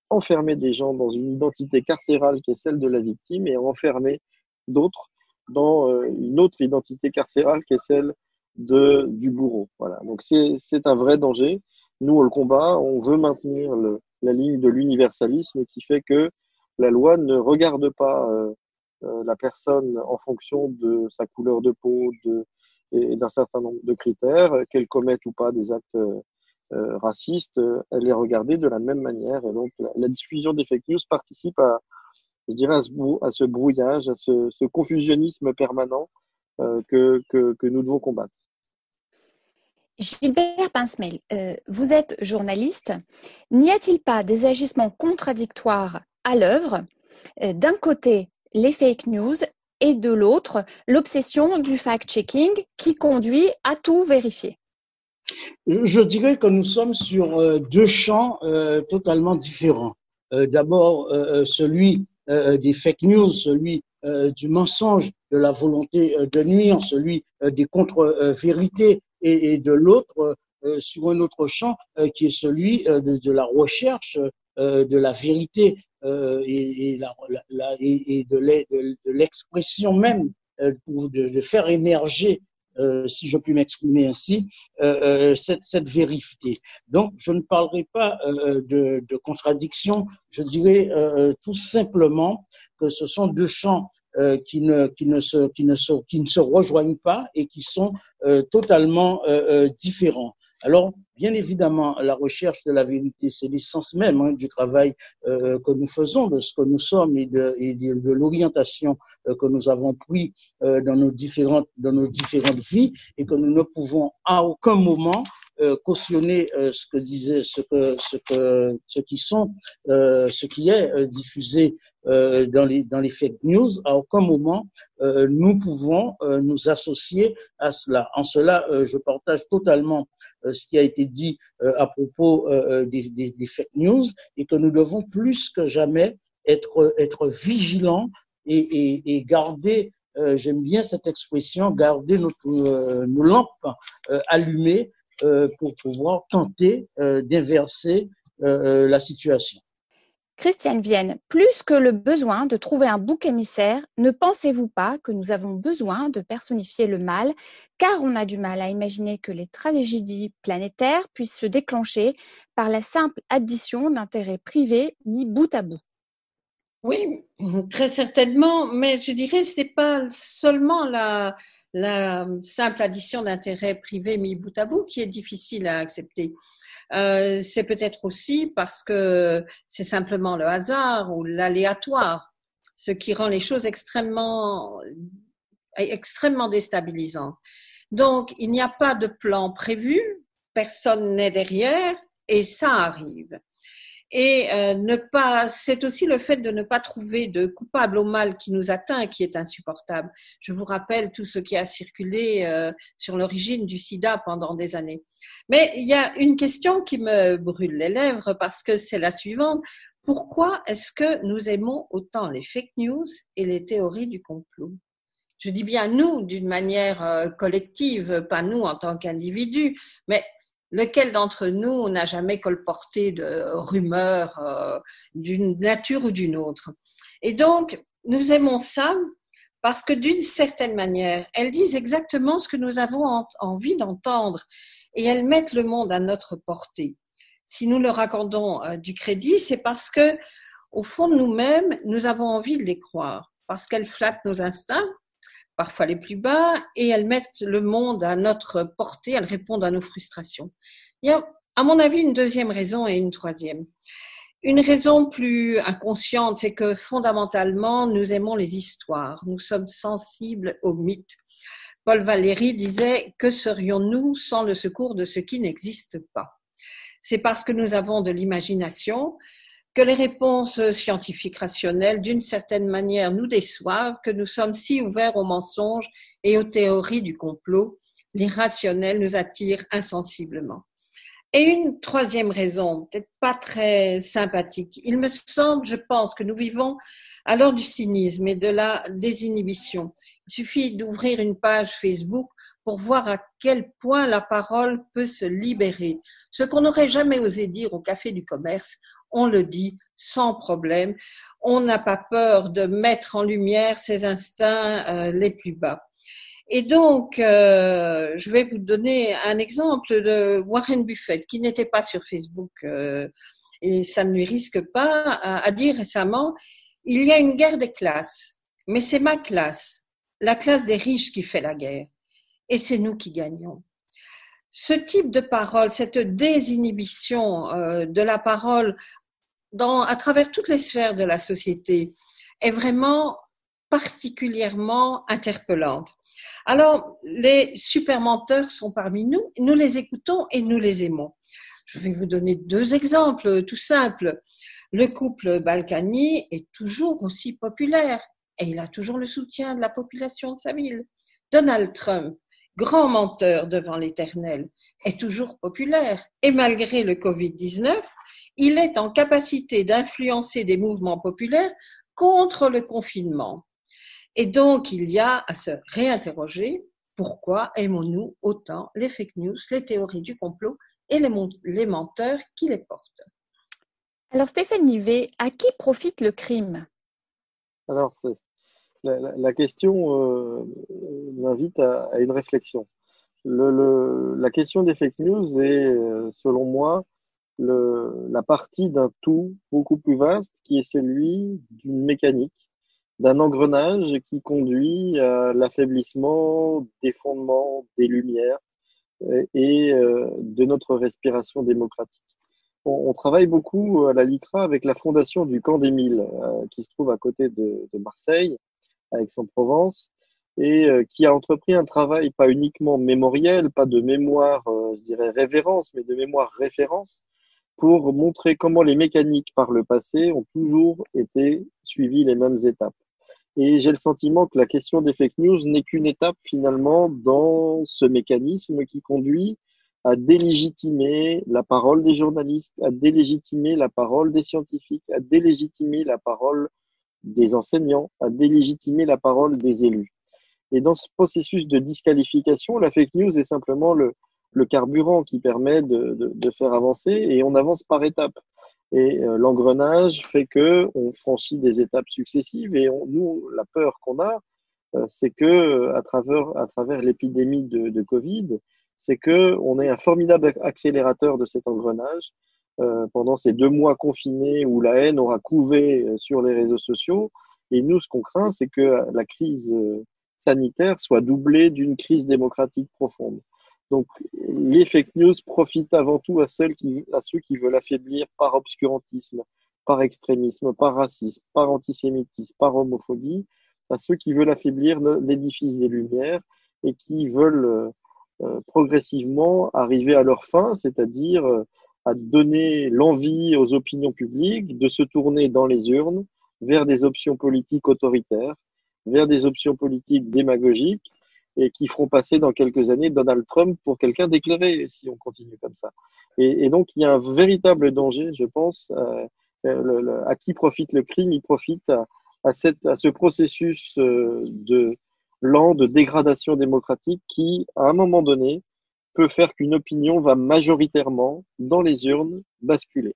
Speaker 8: enfermer des gens dans une identité carcérale qui est celle de la victime et à enfermer d'autres dans euh, une autre identité carcérale qui est celle de, du bourreau. Voilà. Donc c'est un vrai danger. Nous, on le combat, on veut maintenir le, la ligne de l'universalisme qui fait que la loi ne regarde pas euh, euh, la personne en fonction de sa couleur de peau et d'un certain nombre de critères, qu'elle commette ou pas des actes euh, racistes, elle est regardée de la même manière. Et donc la, diffusion des fake news participe à, je dirais, à ce, à ce brouillage, à ce, confusionnisme permanent que nous devons combattre.
Speaker 2: Gilbert Pincemel, euh, vous êtes journaliste. N'y a-t-il pas des agissements contradictoires à l'œuvre? Euh, D'un côté, les fake news et de l'autre, l'obsession du fact-checking qui conduit à tout vérifier.
Speaker 10: Je dirais que nous sommes sur euh, deux champs totalement différents. D'abord, celui des fake news, celui du mensonge, de la volonté de nuire, celui des contre-vérités, et, de l'autre euh, sur un autre champ euh, qui est celui euh, de, la recherche de la vérité et, de l'expression même de, faire émerger si je puis m'exprimer ainsi, cette, cette, vérité. Donc, je ne parlerai pas de, de, contradiction, je dirais tout simplement que ce sont deux champs euh, qui, ne, qui, ne se, qui, ne se, qui ne se rejoignent pas et qui sont euh, totalement euh, différents. Alors, bien évidemment, la recherche de la vérité, c'est l'essence même hein, du travail euh, que nous faisons, de ce que nous sommes et de, et de, l'orientation euh, que nous avons pris euh, dans nos différentes dans nos différentes vies et que nous ne pouvons à aucun moment cautionner ce que disait ce que ce que ce qui sont ce qui est diffusé euh, dans, les, dans les fake news, à aucun moment euh, nous pouvons euh, nous associer à cela. En cela, je partage totalement ce qui a été dit à propos des, des, des, fake news et que nous devons plus que jamais être, vigilants et, et, et garder, j'aime bien cette expression, garder notre, nos lampes allumées pour pouvoir tenter d'inverser la situation.
Speaker 2: Christiane Vienne, plus que le besoin de trouver un bouc émissaire, ne pensez-vous pas que nous avons besoin de personnifier le mal, car on a du mal à imaginer que les tragédies planétaires puissent se déclencher par la simple addition d'intérêts privés mis bout à bout
Speaker 9: Oui, très certainement, mais je dirais ce n'est pas seulement la, la simple addition d'intérêts privés mis bout à bout qui est difficile à accepter. Euh, c'est peut-être aussi parce que c'est simplement le hasard ou l'aléatoire, ce qui rend les choses extrêmement, extrêmement déstabilisantes. Donc, il n'y a pas de plan prévu, personne n'est derrière et ça arrive. Et euh, ne pas, c'est aussi le fait de ne pas trouver de coupable au mal qui nous atteint qui est insupportable. Je vous rappelle tout ce qui a circulé euh, sur l'origine du sida pendant des années. Mais il y a une question qui me brûle les lèvres parce que c'est la suivante. Pourquoi est-ce que nous aimons autant les fake news et les théories du complot? Je dis bien nous d'une manière euh, collective, pas nous en tant qu'individus, mais lequel d'entre nous n'a jamais colporté de rumeurs euh, d'une nature ou d'une autre? Et donc, nous aimons ça parce que d'une certaine manière, elles disent exactement ce que nous avons envie d'entendre et elles mettent le monde à notre portée. Si nous leur accordons euh, du crédit, c'est parce que, au fond de nous-mêmes, nous avons envie de les croire, parce qu'elles flattent nos instincts, parfois les plus bas, et elles mettent le monde à notre portée, elles répondent à nos frustrations. Il y a, à mon avis, une deuxième raison et une troisième. Une raison plus inconsciente, c'est que fondamentalement, nous aimons les histoires, nous sommes sensibles aux mythes. Paul Valéry disait Que serions-nous sans le secours de ce qui n'existe pas? C'est parce que nous avons de l'imagination, que les réponses scientifiques rationnelles, d'une certaine manière, nous déçoivent, que nous sommes si ouverts aux mensonges et aux théories du complot, les rationnels nous attirent insensiblement. Et une troisième raison, peut-être pas très sympathique. Il me semble, je pense, que nous vivons à l'heure du cynisme et de la désinhibition. Il suffit d'ouvrir une page Facebook pour voir à quel point la parole peut se libérer. Ce qu'on n'aurait jamais osé dire au café du commerce, on le dit sans problème. On n'a pas peur de mettre en lumière ses instincts euh, les plus bas. Et donc, euh, je vais vous donner un exemple de Warren Buffett, qui n'était pas sur Facebook, euh, et ça ne lui risque pas, à, dire récemment, il y a une guerre des classes, mais c'est ma classe, la classe des riches qui fait la guerre, et c'est nous qui gagnons. Ce type de parole, cette désinhibition de la parole dans, à travers toutes les sphères de la société est vraiment particulièrement interpellante. Alors, les super menteurs sont parmi nous, nous les écoutons et nous les aimons. Je vais vous donner deux exemples tout simples. Le couple Balkany est toujours aussi populaire et il a toujours le soutien de la population de sa ville. Donald Trump, grand menteur devant l'éternel, est toujours populaire et malgré le Covid-19, il est en capacité d'influencer des mouvements populaires contre le confinement. Et donc, il y a à se réinterroger pourquoi aimons-nous autant les fake news, les théories du complot et les, menteurs qui les portent?
Speaker 2: Alors, Stéphanie V, à qui profite le crime?
Speaker 8: Alors, la, question euh, m'invite à, une réflexion. la question des fake news est, euh, selon moi, la partie d'un tout beaucoup plus vaste qui est celui d'une mécanique d'un engrenage qui conduit à l'affaiblissement des fondements, des lumières euh, et euh, de notre respiration démocratique. On, travaille beaucoup à la LICRA avec la fondation du Camp des Mille, euh, qui se trouve à côté de, Marseille, à Aix-en-Provence, et qui a entrepris un travail pas uniquement mémoriel, pas de mémoire, je dirais révérence, mais de mémoire référence, pour montrer comment les mécaniques par le passé ont toujours été suivies les mêmes étapes. Et j'ai le sentiment que la question des fake news n'est qu'une étape finalement dans ce mécanisme qui conduit à délégitimer la parole des journalistes, à délégitimer la parole des scientifiques, à délégitimer la parole des enseignants, à délégitimer la parole des élus. Et dans ce processus de disqualification, la fake news est simplement le, le carburant qui permet de, faire avancer et on avance par étapes. Et euh, l'engrenage fait que on franchit des étapes successives. Et nous, la peur qu'on a, euh, c'est que à travers, l'épidémie de, de, Covid, c'est que on est un formidable accélérateur de cet engrenage. Euh, pendant ces deux mois confinés où la haine aura couvé sur les réseaux sociaux. Et nous, ce qu'on craint, c'est que la crise sanitaire soit doublée d'une crise démocratique profonde. Donc, les fake news profitent avant tout à, ceux qui, veulent affaiblir par obscurantisme, par extrémisme, par racisme, par antisémitisme, par homophobie, à ceux qui veulent affaiblir l'édifice des Lumières et qui veulent euh, euh, progressivement arriver à leur fin, c'est-à-dire euh, à donner l'envie aux opinions publiques de se tourner dans les urnes vers des options politiques autoritaires, vers des options politiques démagogiques et qui feront passer dans quelques années Donald Trump pour quelqu'un d'éclairé si on continue comme ça. Et, donc il y a un véritable danger, je pense, euh, le, à qui profite le crime? Il profite à, cette, à ce processus euh, de lent de dégradation démocratique qui, à un moment donné, peut faire qu'une opinion va majoritairement dans les urnes basculer.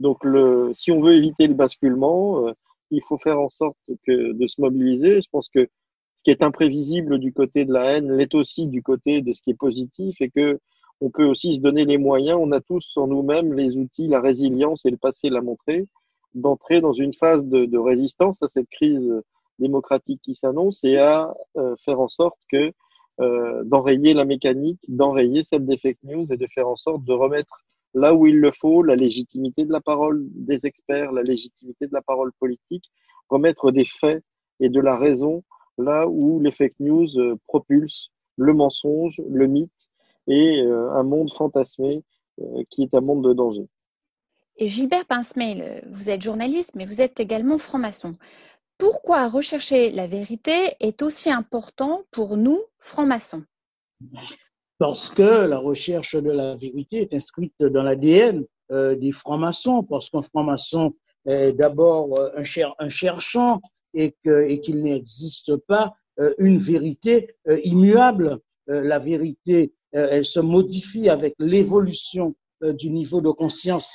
Speaker 8: Donc, si on veut éviter le basculement, euh, il faut faire en sorte que, de se mobiliser. Je pense que qui est imprévisible du côté de la haine l'est aussi du côté de ce qui est positif et que on peut aussi se donner les moyens, on a tous en nous-mêmes les outils, la résilience et le passé l'a montré, d'entrer dans une phase de, résistance à cette crise démocratique qui s'annonce et à euh, faire en sorte que euh, d'enrayer la mécanique, d'enrayer celle des fake news et de faire en sorte de remettre là où il le faut la légitimité de la parole des experts, la légitimité de la parole politique, remettre des faits et de la raison là où les fake news euh, propulsent le mensonge, le mythe et euh, un monde fantasmé euh, qui est un monde de danger.
Speaker 2: Et Gilbert Pincemail, vous êtes journaliste, mais vous êtes également franc-maçon. Pourquoi rechercher la vérité est aussi important pour nous, francs-maçons?
Speaker 10: Parce que la recherche de la vérité est inscrite dans l'ADN euh, des francs-maçons, parce qu'un franc-maçon est d'abord un, cher, un cherchant et qu'il n'existe pas euh, une vérité euh, immuable. Euh, la vérité, elle se modifie avec l'évolution du niveau de conscience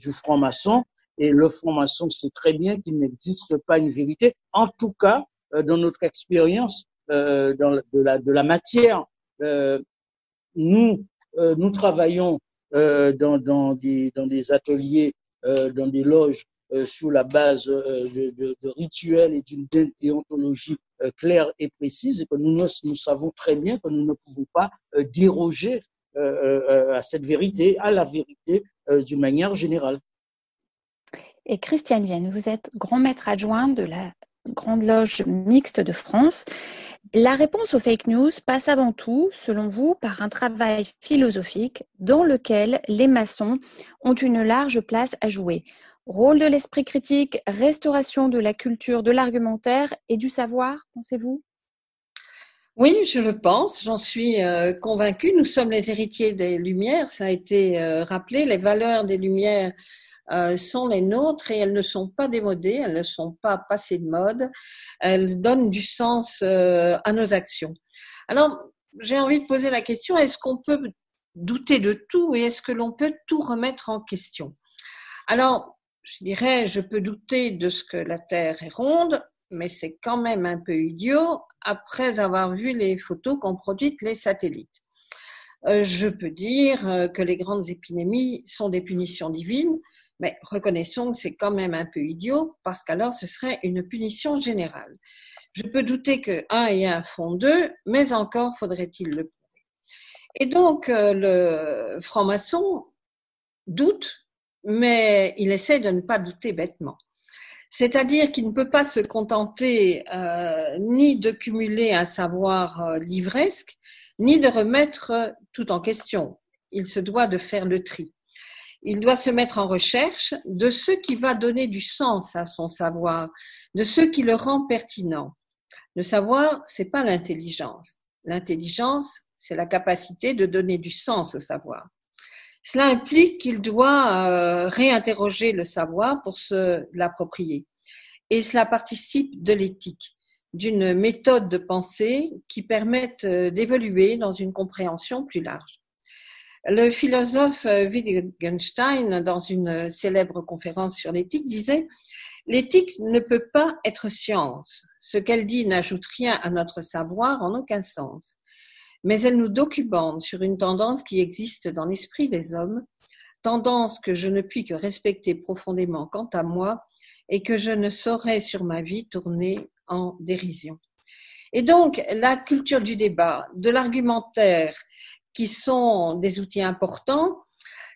Speaker 10: du franc-maçon. Et le franc-maçon sait très bien qu'il n'existe pas une vérité, en tout cas dans notre expérience de, la, de la matière. nous, travaillons dans des ateliers, dans des loges euh, sous la base euh, de rituels et d'une déontologie euh, claire et précise et que nous, nous savons très bien que nous ne pouvons pas déroger à cette vérité, à la vérité d'une manière générale.
Speaker 2: Et Christiane Vienne, vous êtes grand maître adjoint de la Grande Loge mixte de France. La réponse aux fake news passe avant tout, selon vous, par un travail philosophique dans lequel les maçons ont une large place à jouer. Rôle de l'esprit critique, restauration de la culture, de l'argumentaire et du savoir, pensez-vous?
Speaker 9: Oui, je le pense, j'en suis euh, convaincue. Nous sommes les héritiers des Lumières, ça a été euh, rappelé. Les valeurs des Lumières euh, sont les nôtres et elles ne sont pas démodées, elles ne sont pas passées de mode, elles donnent du sens à nos actions. Alors, j'ai envie de poser la question, est-ce qu'on peut douter de tout et est-ce que l'on peut tout remettre en question? Alors, je dirais, je peux douter de ce que la Terre est ronde, mais c'est quand même un peu idiot après avoir vu les photos qu'ont produites les satellites. Euh, je peux dire euh, que les grandes épidémies sont des punitions divines, mais reconnaissons que c'est quand même un peu idiot parce qu'alors ce serait une punition générale. Je peux douter que 1 et 1 font 2, mais encore faudrait-il le prouver. Et donc, euh, le franc-maçon doute mais il essaie de ne pas douter bêtement. C'est-à-dire qu'il ne peut pas se contenter euh, ni de cumuler un savoir euh, livresque, ni de remettre tout en question. Il se doit de faire le tri. Il doit se mettre en recherche de ce qui va donner du sens à son savoir, de ce qui le rend pertinent. Le savoir, c'est pas l'intelligence. L'intelligence, c'est la capacité de donner du sens au savoir. Cela implique qu'il doit euh, réinterroger le savoir pour se l'approprier. Et cela participe de l'éthique, d'une méthode de pensée qui permette euh, d'évoluer dans une compréhension plus large. Le philosophe euh, Wittgenstein, dans une célèbre conférence sur l'éthique, disait L'éthique ne peut pas être science. Ce qu'elle dit n'ajoute rien à notre savoir en aucun sens mais elle nous documente sur une tendance qui existe dans l'esprit des hommes, tendance que je ne puis que respecter profondément quant à moi et que je ne saurais sur ma vie tourner en dérision. Et donc, la culture du débat, de l'argumentaire, qui sont des outils importants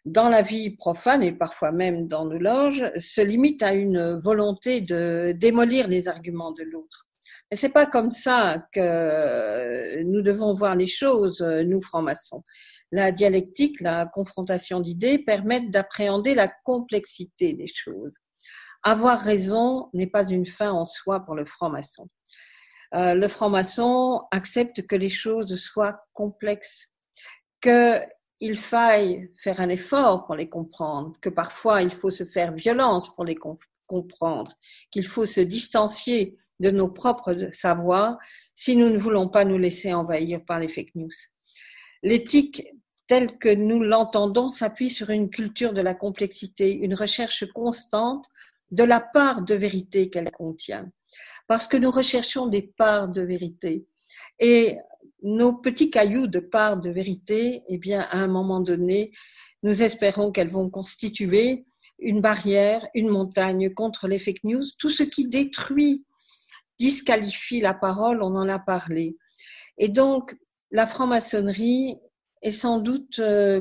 Speaker 9: dans la vie profane et parfois même dans nos loges, se limite à une volonté de démolir les arguments de l'autre. Mais c'est pas comme ça que nous devons voir les choses, nous francs-maçons. La dialectique, la confrontation d'idées permettent d'appréhender la complexité des choses. Avoir raison n'est pas une fin en soi pour le franc-maçon. Euh, le franc-maçon accepte que les choses soient complexes, qu'il faille faire un effort pour les comprendre, que parfois il faut se faire violence pour les comprendre, qu'il faut se distancier de nos propres savoirs si nous ne voulons pas nous laisser envahir par les fake news. L'éthique telle que nous l'entendons s'appuie sur une culture de la complexité, une recherche constante de la part de vérité qu'elle contient. Parce que nous recherchons des parts de vérité. Et nos petits cailloux de parts de vérité, eh bien, à un moment donné, nous espérons qu'elles vont constituer une barrière, une montagne contre les fake news, tout ce qui détruit disqualifie la parole, on en a parlé. Et donc, la franc-maçonnerie est sans doute, euh,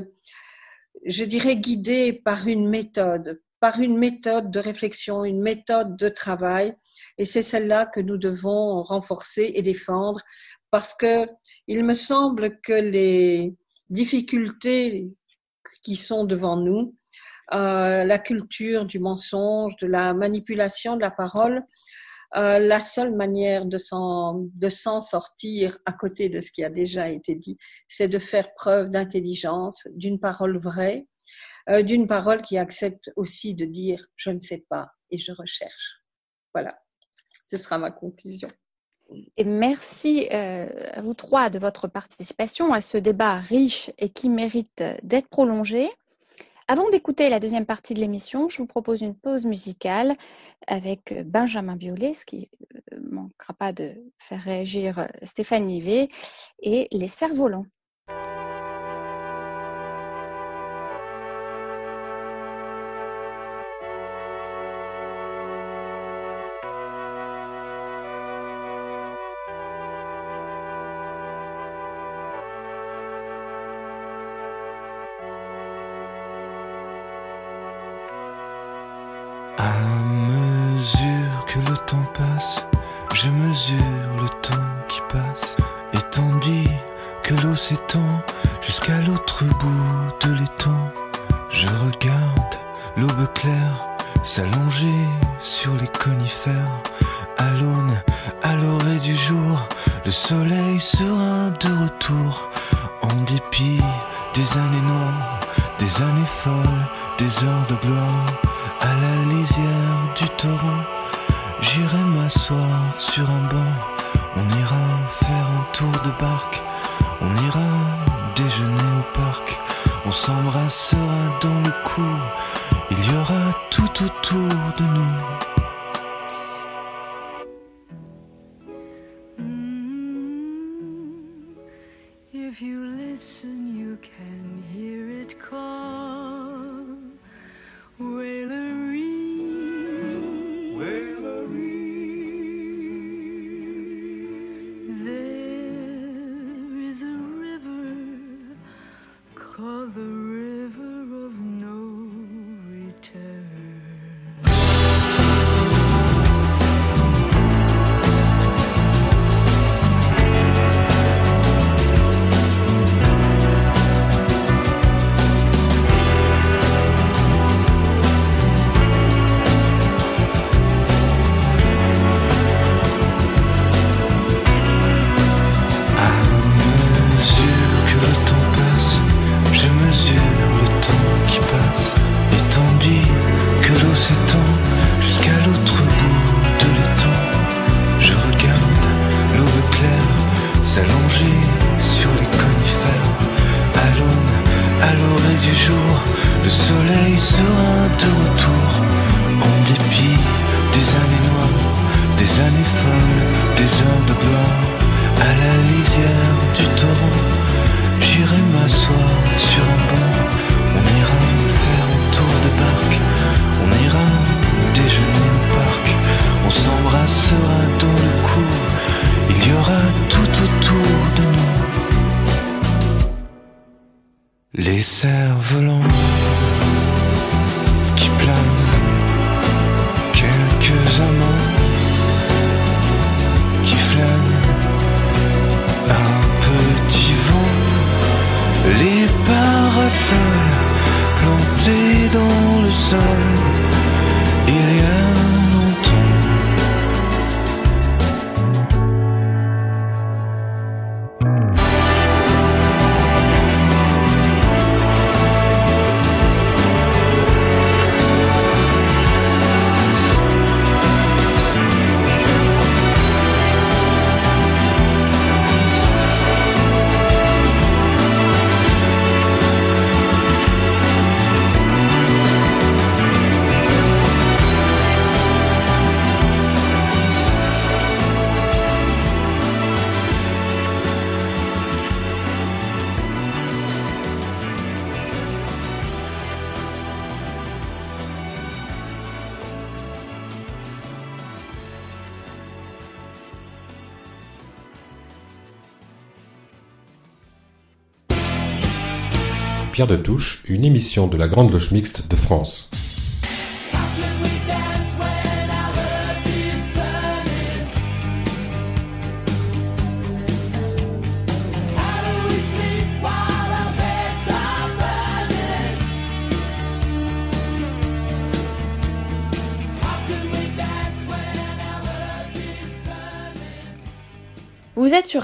Speaker 9: je dirais, guidée par une méthode, par une méthode de réflexion, une méthode de travail. Et c'est celle-là que nous devons renforcer et défendre parce que il me semble que les difficultés qui sont devant nous, euh, la culture du mensonge, de la manipulation de la parole, euh, la seule manière de s'en, sortir à côté de ce qui a déjà été dit, c'est de faire preuve d'intelligence, d'une parole vraie, euh, d'une parole qui accepte aussi de dire je ne sais pas et je recherche. Voilà, ce sera ma conclusion.
Speaker 2: Et merci euh, à vous trois de votre participation à ce débat riche et qui mérite d'être prolongé. Avant d'écouter la deuxième partie de l'émission, je vous propose une pause musicale avec Benjamin Biolay, ce qui ne manquera pas de faire réagir Stéphane Nivet, et Les Cerfs-Volants.
Speaker 12: Il y aura tout autour de nous. De
Speaker 1: Touche, une émission de la Grande Loge Mixte de France.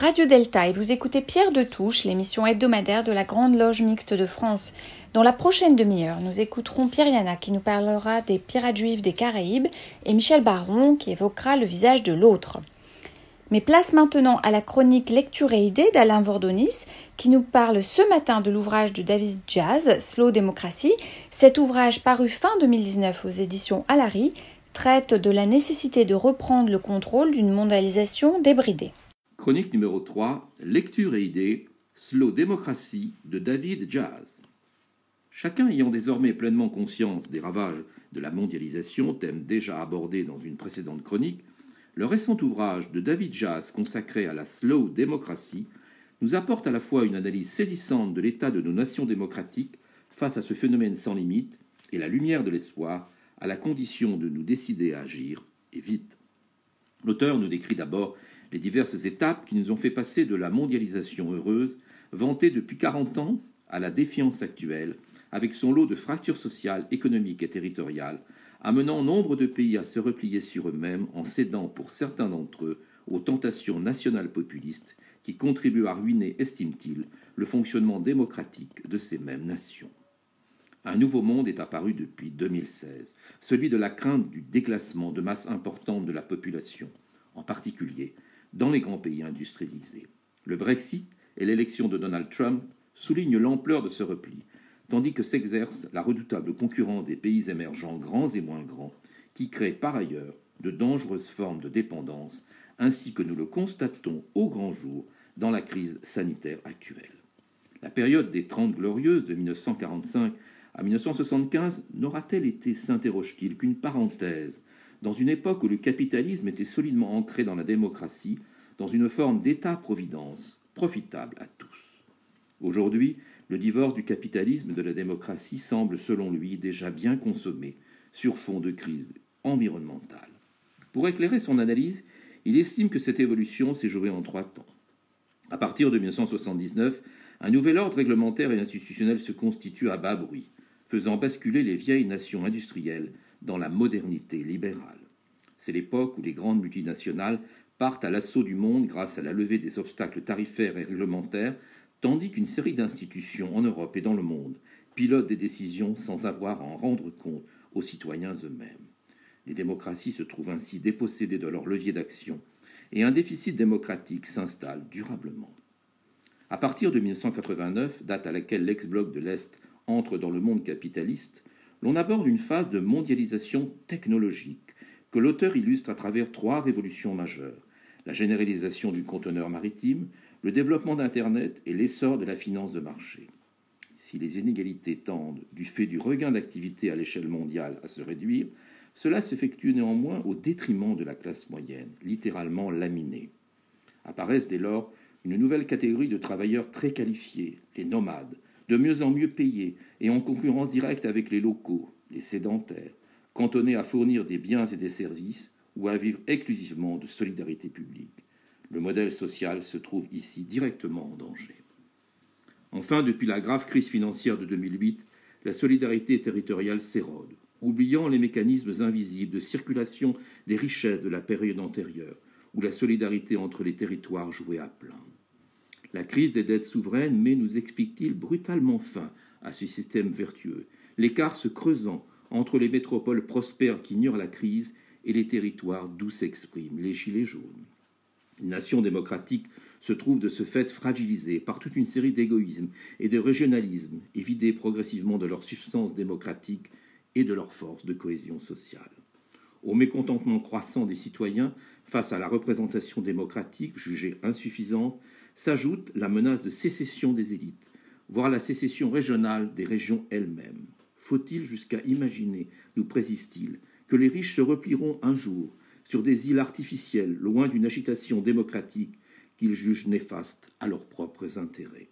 Speaker 2: Radio Delta et vous écoutez Pierre de Touche, l'émission hebdomadaire de la Grande Loge Mixte de France. Dans la prochaine demi-heure, nous écouterons Pierre Yana qui nous parlera des pirates juifs des Caraïbes et Michel Baron qui évoquera le visage de l'autre. Mais place maintenant à la chronique Lecture et idées d'Alain Vordonis qui nous parle ce matin de l'ouvrage de David Jazz, Slow Democracy. Cet ouvrage paru fin 2019 aux éditions Alary traite de la nécessité de reprendre le contrôle d'une mondialisation débridée.
Speaker 13: Chronique numéro 3, Lecture et idées, Slow Démocratie de David Jazz. Chacun ayant désormais pleinement conscience des ravages de la mondialisation, thème déjà abordé dans une précédente chronique, le récent ouvrage de David Jazz consacré à la slow démocratie nous apporte à la fois une analyse saisissante de l'état de nos nations démocratiques face à ce phénomène sans limite et la lumière de l'espoir à la condition de nous décider à agir, et vite. L'auteur nous décrit d'abord les diverses étapes qui nous ont fait passer de la mondialisation heureuse, vantée depuis 40 ans, à la défiance actuelle, avec son lot de fractures sociales, économiques et territoriales, amenant nombre de pays à se replier sur eux-mêmes en cédant pour certains d'entre eux aux tentations nationales populistes qui contribuent à ruiner, estime-t-il, le fonctionnement démocratique de ces mêmes nations. Un nouveau monde est apparu depuis 2016, celui de la crainte du déclassement de masse importante de la population, en particulier dans les grands pays industrialisés. Le Brexit et l'élection de Donald Trump soulignent l'ampleur de ce repli, tandis que s'exerce la redoutable concurrence des pays émergents grands et moins grands, qui créent par ailleurs de dangereuses formes de dépendance, ainsi que nous le constatons au grand jour dans la crise sanitaire actuelle. La période des Trente Glorieuses de 1945 à 1975 n'aura-t-elle été, s'interroge-t-il, qu'une parenthèse dans une époque où le capitalisme était solidement ancré dans la démocratie, dans une forme d'État-providence profitable à tous. Aujourd'hui, le divorce du capitalisme et de la démocratie semble, selon lui, déjà bien consommé sur fond de crise environnementale. Pour éclairer son analyse, il estime que cette évolution s'est jouée en trois temps. À partir de 1979, un nouvel ordre réglementaire et institutionnel se constitue à bas bruit, faisant basculer les vieilles nations industrielles dans la modernité libérale. C'est l'époque où les grandes multinationales partent à l'assaut du monde grâce à la levée des obstacles tarifaires et réglementaires, tandis qu'une série d'institutions en Europe et dans le monde pilotent des décisions sans avoir à en rendre compte aux citoyens eux-mêmes. Les démocraties se trouvent ainsi dépossédées de leur levier d'action et un déficit démocratique s'installe durablement. À partir de 1989, date à laquelle l'ex-bloc de l'Est entre dans le monde capitaliste, l'on aborde une phase de mondialisation technologique que l'auteur illustre à travers trois révolutions majeures la généralisation du conteneur maritime, le développement d'Internet et l'essor de la finance de marché. Si les inégalités tendent, du fait du regain d'activité à l'échelle mondiale, à se réduire, cela s'effectue néanmoins au détriment de la classe moyenne, littéralement laminée. Apparaissent dès lors une nouvelle catégorie de travailleurs très qualifiés, les nomades, de mieux en mieux payés et en concurrence directe avec les locaux, les sédentaires, cantonnés à fournir des biens et des services ou à vivre exclusivement de solidarité publique. Le modèle social se trouve ici directement en danger. Enfin, depuis la grave crise financière de 2008, la solidarité territoriale s'érode, oubliant les mécanismes invisibles de circulation des richesses de la période antérieure, où la solidarité entre les territoires jouait à plein. La crise des dettes souveraines met, nous explique-t-il, brutalement fin à ce système vertueux, l'écart se creusant entre les métropoles prospères qui ignorent la crise et les territoires d'où s'expriment les gilets jaunes. Une nation démocratique se trouve de ce fait fragilisée par toute une série d'égoïsmes et de régionalismes et vidée progressivement de leur substance démocratique et de leur force de cohésion sociale. Au mécontentement croissant des citoyens face à la représentation démocratique jugée insuffisante, s'ajoute la menace de sécession des élites, voire la sécession régionale des régions elles-mêmes. Faut-il jusqu'à imaginer, nous précise-t-il, que les riches se replieront un jour sur des îles artificielles loin d'une agitation démocratique qu'ils jugent néfaste à leurs propres intérêts?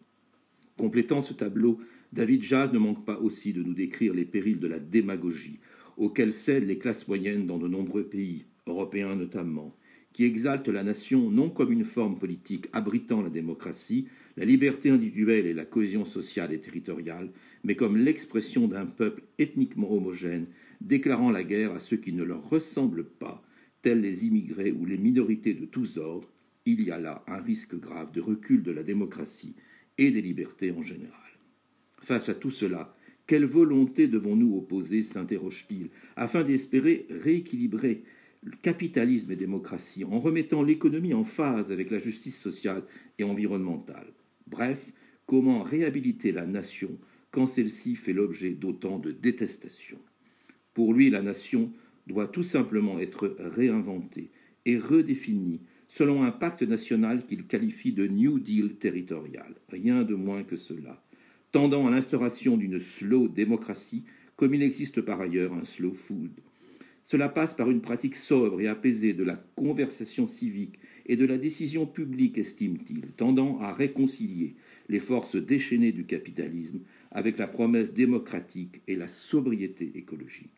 Speaker 13: Complétant ce tableau, David Jazz ne manque pas aussi de nous décrire les périls de la démagogie auxquels cèdent les classes moyennes dans de nombreux pays, européens notamment, qui exaltent la nation non comme une forme politique abritant la démocratie, la liberté individuelle et la cohésion sociale et territoriale, mais comme l'expression d'un peuple ethniquement homogène, déclarant la guerre à ceux qui ne leur ressemblent pas, tels les immigrés ou les minorités de tous ordres, il y a là un risque grave de recul de la démocratie et des libertés en général. Face à tout cela, quelle volonté devons-nous opposer, s'interroge-t-il, afin d'espérer rééquilibrer capitalisme et démocratie en remettant l'économie en phase avec la justice sociale et environnementale. Bref, comment réhabiliter la nation quand celle-ci fait l'objet d'autant de détestation Pour lui, la nation doit tout simplement être réinventée et redéfinie selon un pacte national qu'il qualifie de New Deal territorial, rien de moins que cela, tendant à l'instauration d'une slow démocratie, comme il existe par ailleurs un slow food. Cela passe par une pratique sobre et apaisée de la conversation civique et de la décision publique, estime-t-il, tendant à réconcilier les forces déchaînées du capitalisme avec la promesse démocratique et la sobriété écologique.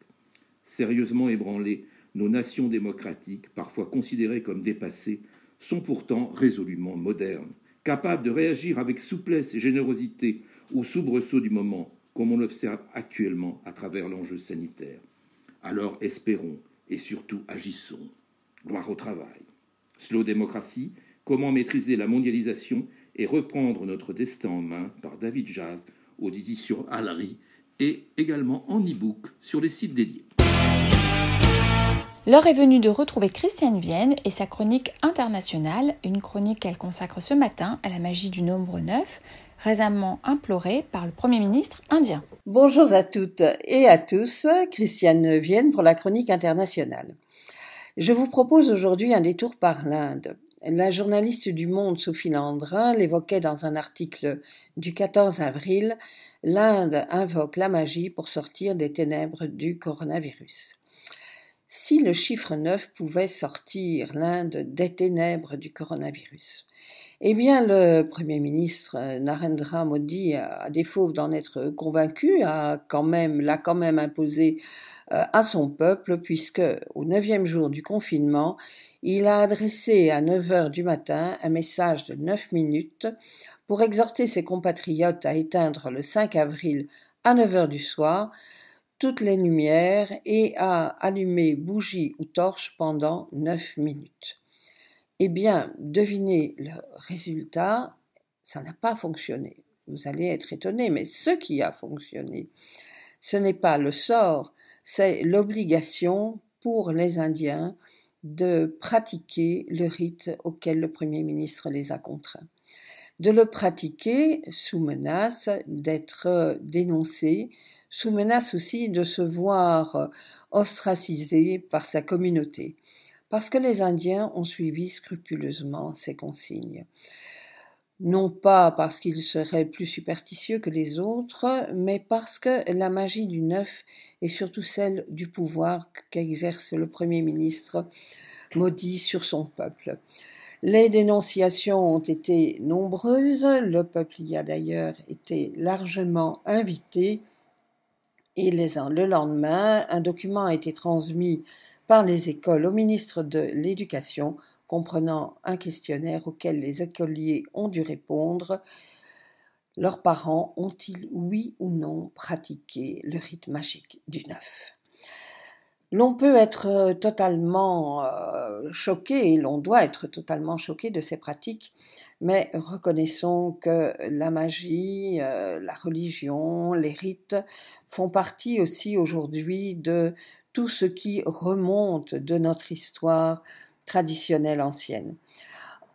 Speaker 13: Sérieusement ébranlées, nos nations démocratiques, parfois considérées comme dépassées, sont pourtant résolument modernes, capables de réagir avec souplesse et générosité aux soubresauts du moment, comme on l'observe actuellement à travers l'enjeu sanitaire. Alors espérons et surtout agissons. Gloire au travail. Slow démocratie, comment maîtriser la mondialisation et reprendre notre destin en main par David Jazz aux éditions Alary et également en e-book sur les sites dédiés.
Speaker 2: L'heure est venue de retrouver Christiane Vienne et sa chronique internationale, une chronique qu'elle consacre ce matin à la magie du nombre 9, récemment implorée par le Premier ministre indien.
Speaker 9: Bonjour à toutes et à tous, Christiane Vienne pour la chronique internationale. Je vous propose aujourd'hui un détour par l'Inde. La journaliste du Monde Sophie Landrin l'évoquait dans un article du 14 avril. L'Inde invoque la magie pour sortir des ténèbres du coronavirus. Si le chiffre 9 pouvait sortir l'Inde des ténèbres du coronavirus, eh bien, le Premier ministre Narendra Modi, à défaut d'en être convaincu, a quand même, l'a quand même imposé euh, à son peuple, puisque au neuvième jour du confinement, il a adressé à 9 heures du matin un message de 9 minutes pour exhorter ses compatriotes à éteindre le 5 avril à 9 heures du soir toutes les lumières et à allumer bougies ou torches pendant neuf minutes. Eh bien, devinez le résultat, ça n'a pas fonctionné. Vous allez être étonné, mais ce qui a fonctionné, ce n'est pas le sort, c'est l'obligation pour les Indiens de pratiquer le rite auquel le Premier ministre les a contraints. De le pratiquer sous menace d'être dénoncé, sous menace aussi de se voir euh, ostracisé par sa communauté, parce que les Indiens ont suivi scrupuleusement ces consignes. Non pas parce qu'ils seraient plus superstitieux que les autres, mais parce que la magie du neuf est surtout celle du pouvoir qu'exerce le Premier ministre maudit sur son peuple. Les dénonciations ont été nombreuses, le peuple y a d'ailleurs été largement invité, et le lendemain, un document a été transmis par les écoles au ministre de l'Éducation, comprenant un questionnaire auquel les écoliers ont dû répondre. Leurs parents ont-ils, oui ou non, pratiqué le rite magique du neuf? L'on peut être totalement euh, choqué, et l'on doit être totalement choqué de ces pratiques, mais reconnaissons que la magie, euh, la religion, les rites font partie aussi aujourd'hui de tout ce qui remonte de notre histoire traditionnelle ancienne.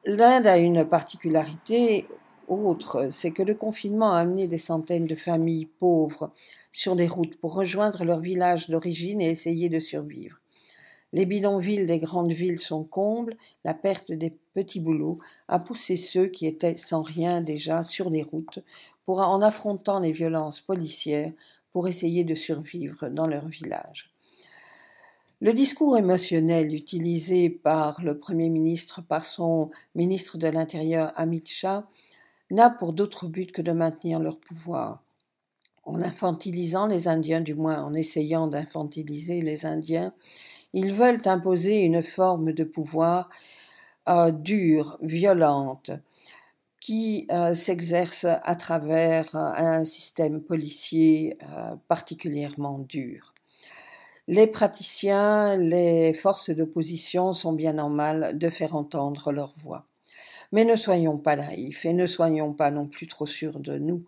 Speaker 9: L'Inde a une particularité autre, c'est que le confinement a amené des centaines de familles pauvres sur les routes pour rejoindre leur village d'origine et essayer de survivre. Les bidonvilles des grandes villes sont combles, la perte des petits boulots a poussé ceux qui étaient sans rien déjà sur les routes pour en affrontant les violences policières pour essayer de survivre dans leur village. Le discours émotionnel utilisé par le Premier ministre, par son ministre de l'Intérieur Amit Shah, n'a pour d'autre but que de maintenir leur pouvoir. En infantilisant les Indiens, du moins en essayant d'infantiliser les Indiens, ils veulent imposer une forme de pouvoir euh, dure, violente, qui euh, s'exerce à travers euh, un système policier particulièrement dur. Les praticiens, les forces d'opposition sont bien en mal de faire entendre leur voix. Mais ne soyons pas naïfs et ne soyons pas non plus trop sûrs de nous.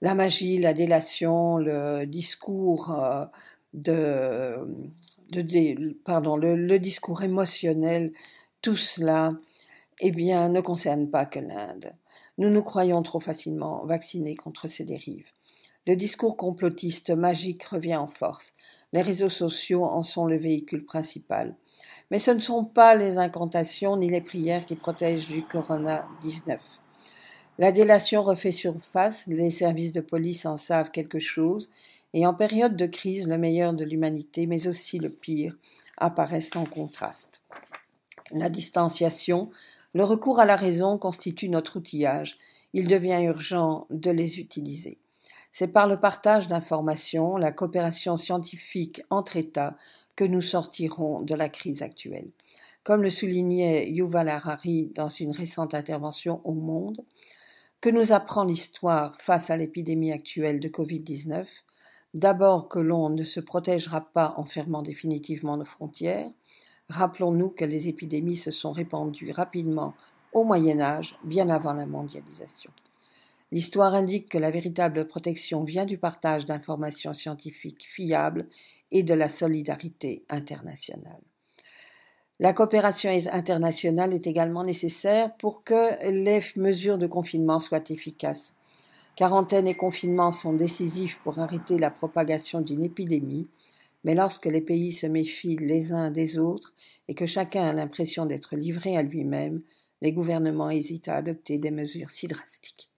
Speaker 9: La magie, la délation, le discours euh, de, pardon, le discours émotionnel, tout cela, eh bien, ne concerne pas que l'Inde. Nous nous croyons trop facilement vaccinés contre ces dérives. Le discours complotiste magique revient en force. Les réseaux sociaux en sont le véhicule principal. Mais ce ne sont pas les incantations ni les prières qui protègent du Corona-19. La délation refait surface, les services de police en savent quelque chose, et en période de crise, le meilleur de l'humanité, mais aussi le pire, apparaissent en contraste. La distanciation, le recours à la raison constitue notre outillage. Il devient urgent de les utiliser. C'est par le partage d'informations, la coopération scientifique entre États que nous sortirons de la crise actuelle. Comme le soulignait Yuval Harari dans une récente intervention au Monde, que nous apprend l'histoire face à l'épidémie actuelle de Covid-19 D'abord que l'on ne se protégera pas en fermant définitivement nos frontières. Rappelons-nous que les épidémies se sont répandues rapidement au Moyen Âge, bien avant la mondialisation. L'histoire indique que la véritable protection vient du partage d'informations scientifiques fiables et de la solidarité internationale. La coopération internationale est également nécessaire pour que les mesures de confinement soient efficaces. Quarantaine et confinement sont décisifs pour arrêter la propagation d'une épidémie, mais lorsque les pays se méfient les uns des autres et que chacun a l'impression d'être livré à lui-même, les gouvernements hésitent à adopter des mesures si drastiques.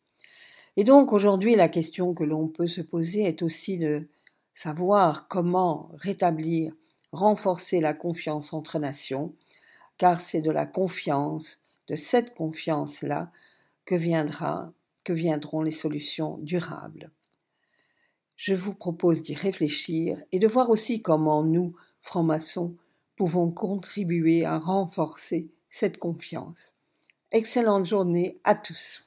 Speaker 9: Et donc aujourd'hui, la question que l'on peut se poser est aussi de savoir comment rétablir, renforcer la confiance entre nations, car c'est de la confiance, de cette confiance-là, que viendra, que viendront les solutions durables. Je vous propose d'y réfléchir et de voir aussi comment nous, francs-maçons, pouvons contribuer à renforcer cette confiance. Excellente journée à tous.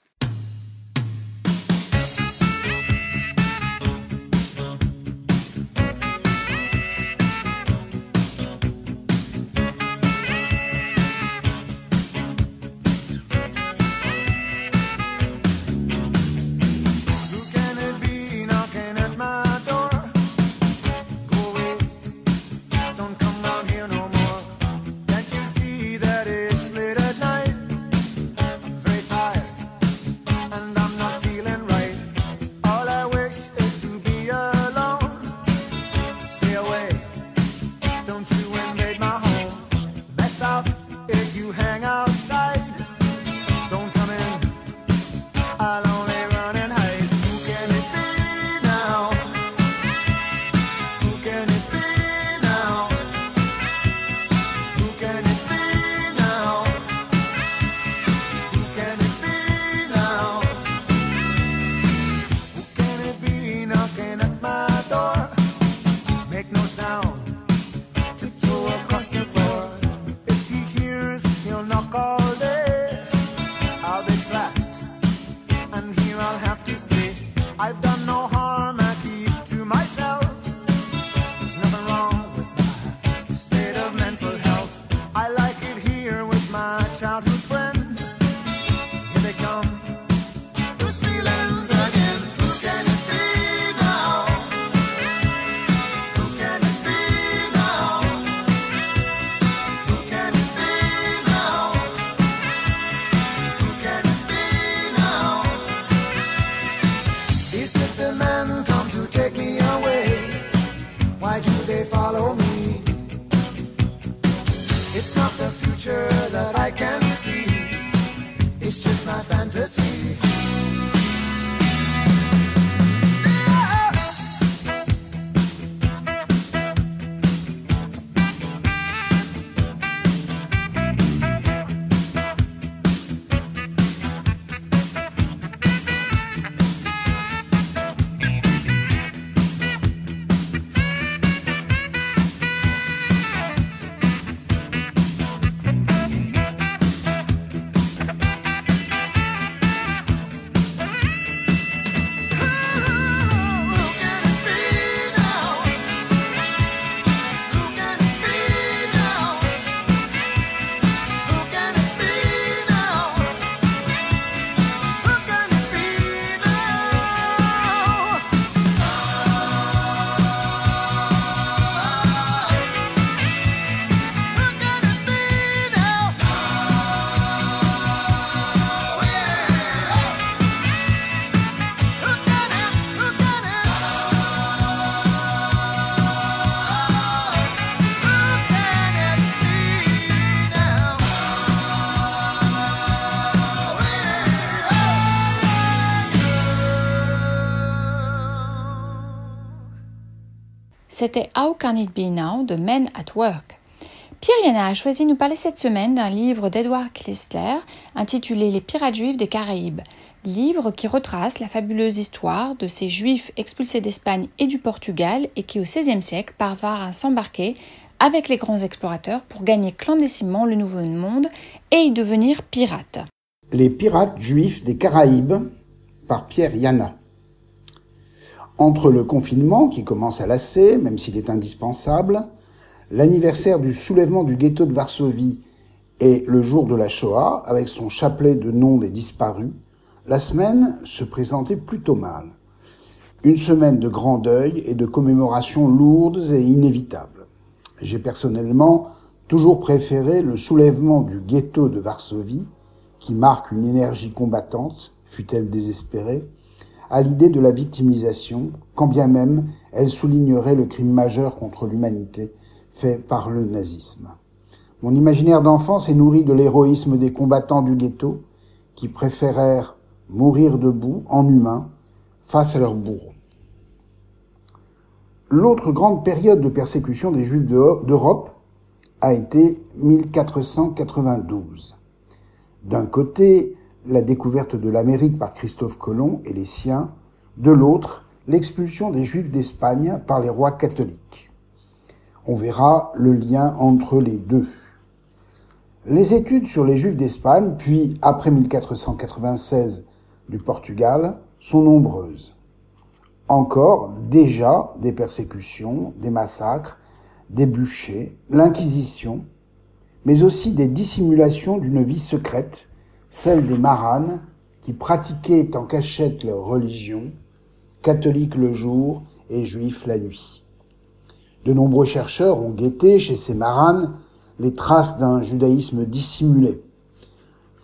Speaker 2: C'était How Can It Be Now de Men at Work. Pierre Yana a choisi de nous parler cette semaine d'un livre d'Edward Chrysler intitulé Les pirates juifs des Caraïbes, livre qui retrace la fabuleuse histoire de ces juifs expulsés d'Espagne et du Portugal et qui au XVIe siècle parvinrent à s'embarquer avec les grands explorateurs pour gagner clandestinement le Nouveau Monde et y devenir pirates.
Speaker 14: Les pirates juifs des Caraïbes par Pierre Yana. Entre le confinement, qui commence à lasser, même s'il est indispensable, l'anniversaire du soulèvement du ghetto de Varsovie et le jour de la Shoah, avec son chapelet de noms des disparus, la semaine se présentait plutôt mal. Une semaine de grand deuil et de commémorations lourdes et inévitables. J'ai personnellement toujours préféré le soulèvement du ghetto de Varsovie, qui marque une énergie combattante, fut-elle désespérée, à l'idée de la victimisation, quand bien même elle soulignerait le crime majeur contre l'humanité fait par le nazisme. Mon imaginaire d'enfance est nourri de l'héroïsme des combattants du ghetto qui préférèrent mourir debout en humain face à leurs bourreaux. L'autre grande période de persécution des Juifs d'Europe a été 1492. D'un côté, la découverte de l'Amérique par Christophe Colomb et les siens, de l'autre, l'expulsion des Juifs d'Espagne par les rois catholiques. On verra le lien entre les deux. Les études sur les Juifs d'Espagne, puis après 1496 du Portugal, sont nombreuses. Encore, déjà, des persécutions, des massacres, des bûchers, l'Inquisition, mais aussi des dissimulations d'une vie secrète, celle des maranes, qui pratiquaient en cachette leur religion, catholiques le jour et juifs la nuit. De nombreux chercheurs ont guetté chez ces maranes les traces d'un judaïsme dissimulé.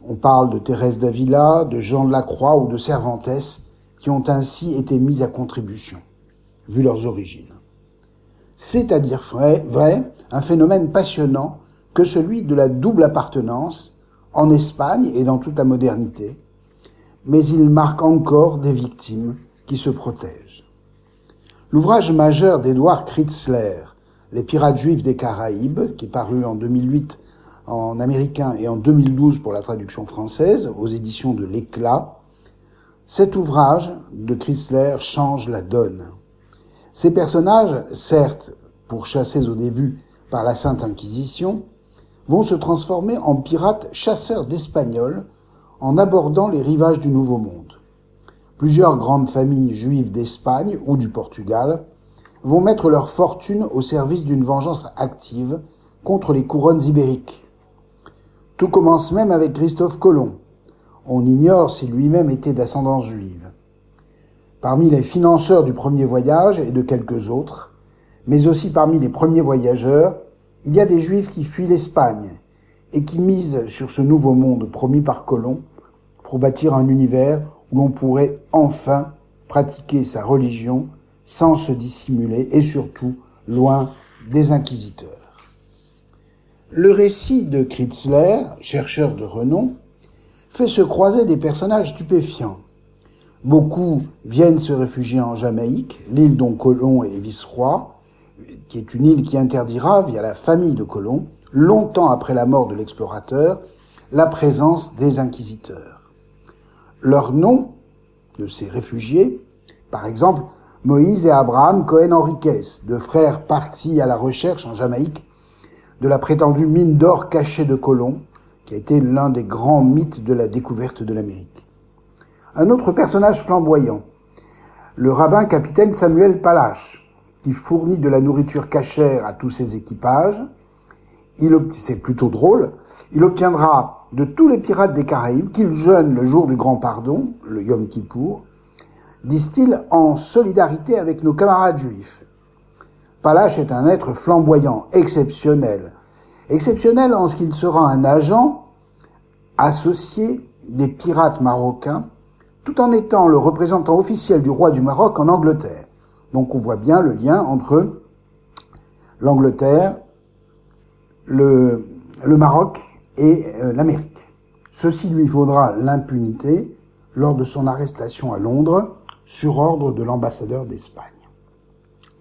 Speaker 14: On parle de Thérèse d'Avila, de Jean de la Croix ou de Cervantes, qui ont ainsi été mis à contribution, vu leurs origines. C'est à dire vrai, vrai un phénomène passionnant que celui de la double appartenance en Espagne et dans toute la modernité, mais il marque encore des victimes qui se protègent. L'ouvrage majeur d'Edouard Kritzler, Les pirates juifs des Caraïbes, qui est paru en 2008 en américain et en 2012 pour la traduction française aux éditions de l'Éclat, cet ouvrage de Chrysler change la donne. Ces personnages, certes pourchassés au début par la Sainte Inquisition, vont se transformer en pirates chasseurs d'Espagnols en abordant les rivages du Nouveau Monde. Plusieurs grandes familles juives d'Espagne ou du Portugal vont mettre leur fortune au service d'une vengeance active contre les couronnes ibériques. Tout commence même avec Christophe Colomb, on ignore si lui-même était d'ascendance juive. Parmi les financeurs du premier voyage et de quelques autres, mais aussi parmi les premiers voyageurs, il y a des juifs qui fuient l'Espagne et qui misent sur ce nouveau monde promis par Colomb pour bâtir un univers où l'on pourrait enfin pratiquer sa religion sans se dissimuler et surtout loin des inquisiteurs. Le récit de Kritzler, chercheur de renom, fait se croiser des personnages stupéfiants. Beaucoup viennent se réfugier en Jamaïque, l'île dont Colomb est vice-roi, qui est une île qui interdira, via la famille de Colomb, longtemps après la mort de l'explorateur, la présence des inquisiteurs. Leurs noms de ces réfugiés, par exemple Moïse et Abraham Cohen Henriquez, deux frères partis à la recherche en Jamaïque de la prétendue mine d'or cachée de Colomb, qui a été l'un des grands mythes de la découverte de l'Amérique. Un autre personnage flamboyant, le rabbin capitaine Samuel Palache, qui fournit de la nourriture cachère à tous ses équipages. C'est plutôt drôle. Il obtiendra de tous les pirates des Caraïbes qu'ils jeûnent le jour du grand pardon, le Yom Kippour, disent-ils, en solidarité avec nos camarades juifs. Palache est un être flamboyant, exceptionnel, Exceptionnel en ce qu'il sera un agent associé des pirates marocains, tout en étant le représentant officiel du roi du Maroc en Angleterre. Donc on voit bien le lien entre l'Angleterre, le, Maroc et euh, l'Amérique. Ceci lui vaudra l'impunité lors de son arrestation à Londres sur ordre de l'ambassadeur d'Espagne.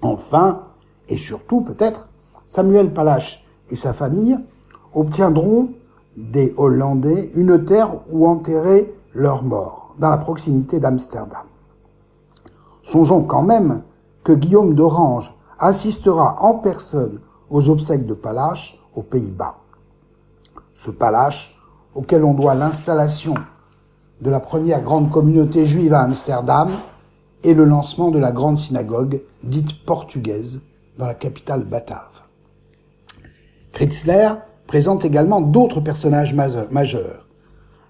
Speaker 14: Enfin, et surtout peut-être Samuel Palache et sa famille obtiendront des Hollandais une terre où enterrer leurs morts, dans la proximité d'Amsterdam. Songeons quand même que Guillaume d'Orange assistera en personne aux obsèques de Palache aux Pays-Bas. Ce Palache, auquel on doit l'installation de la première grande communauté juive à Amsterdam et le lancement de la grande synagogue dite portugaise dans la capitale batave. Kritzler présente également d'autres personnages majeurs.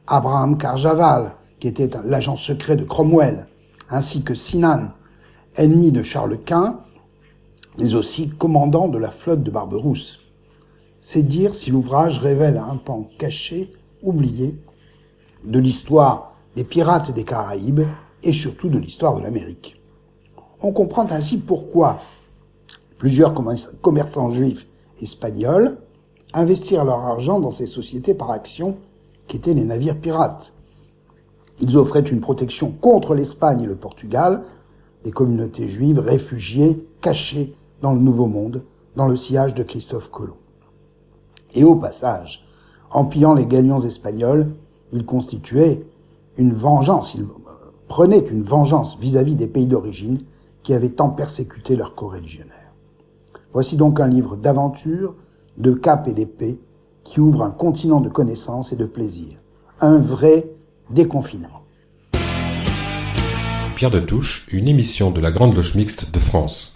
Speaker 14: Abraham Carjaval, qui était l'agent secret de Cromwell, ainsi que Sinan, ennemi de Charles Quint, mais aussi commandant de la flotte de Barberousse. C'est dire si l'ouvrage révèle un pan caché, oublié, de l'histoire des pirates des Caraïbes et surtout de l'histoire de l'Amérique. On comprend ainsi pourquoi plusieurs commerçants juifs espagnols investirent leur argent dans ces sociétés par action qui étaient les navires pirates. Ils offraient une protection contre l'Espagne et le Portugal, des communautés juives réfugiées, cachées dans le Nouveau Monde, dans le sillage de Christophe Colomb. Et au passage, en pillant les gagnants espagnols, ils constituaient une vengeance, ils prenaient une vengeance vis-à-vis des pays d'origine qui avaient tant persécuté leurs coreligionnaires. Voici donc un livre d'aventure, de cap et d'épée, qui ouvre un continent de connaissances et de plaisir. Un vrai déconfinement.
Speaker 1: De Touche, une émission de la Grande Loge Mixte de France.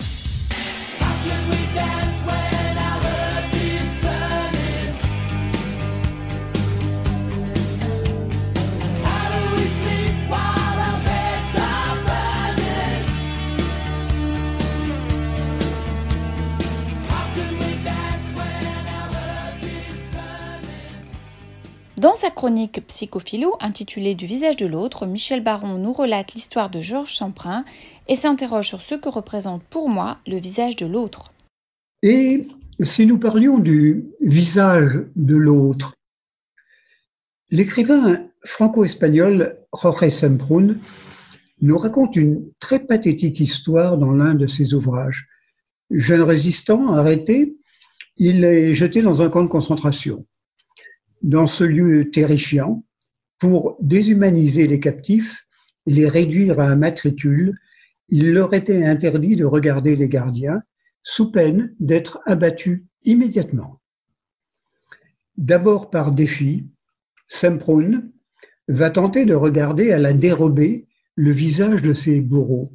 Speaker 2: Chronique Psychophilo intitulée Du visage de l'autre, Michel Baron nous relate l'histoire de Georges Samprin et s'interroge sur ce que représente pour moi le visage de l'autre.
Speaker 15: Et si nous parlions du visage de l'autre, l'écrivain franco-espagnol Jorge Semprún nous raconte une très pathétique histoire dans l'un de ses ouvrages. Jeune résistant, arrêté, il est jeté dans un camp de concentration dans ce lieu terrifiant pour déshumaniser les captifs, les réduire à un matricule. Il leur était interdit de regarder les gardiens sous peine d'être abattus immédiatement. D'abord par défi, Semprún va tenter de regarder à la dérobée le visage de ses bourreaux.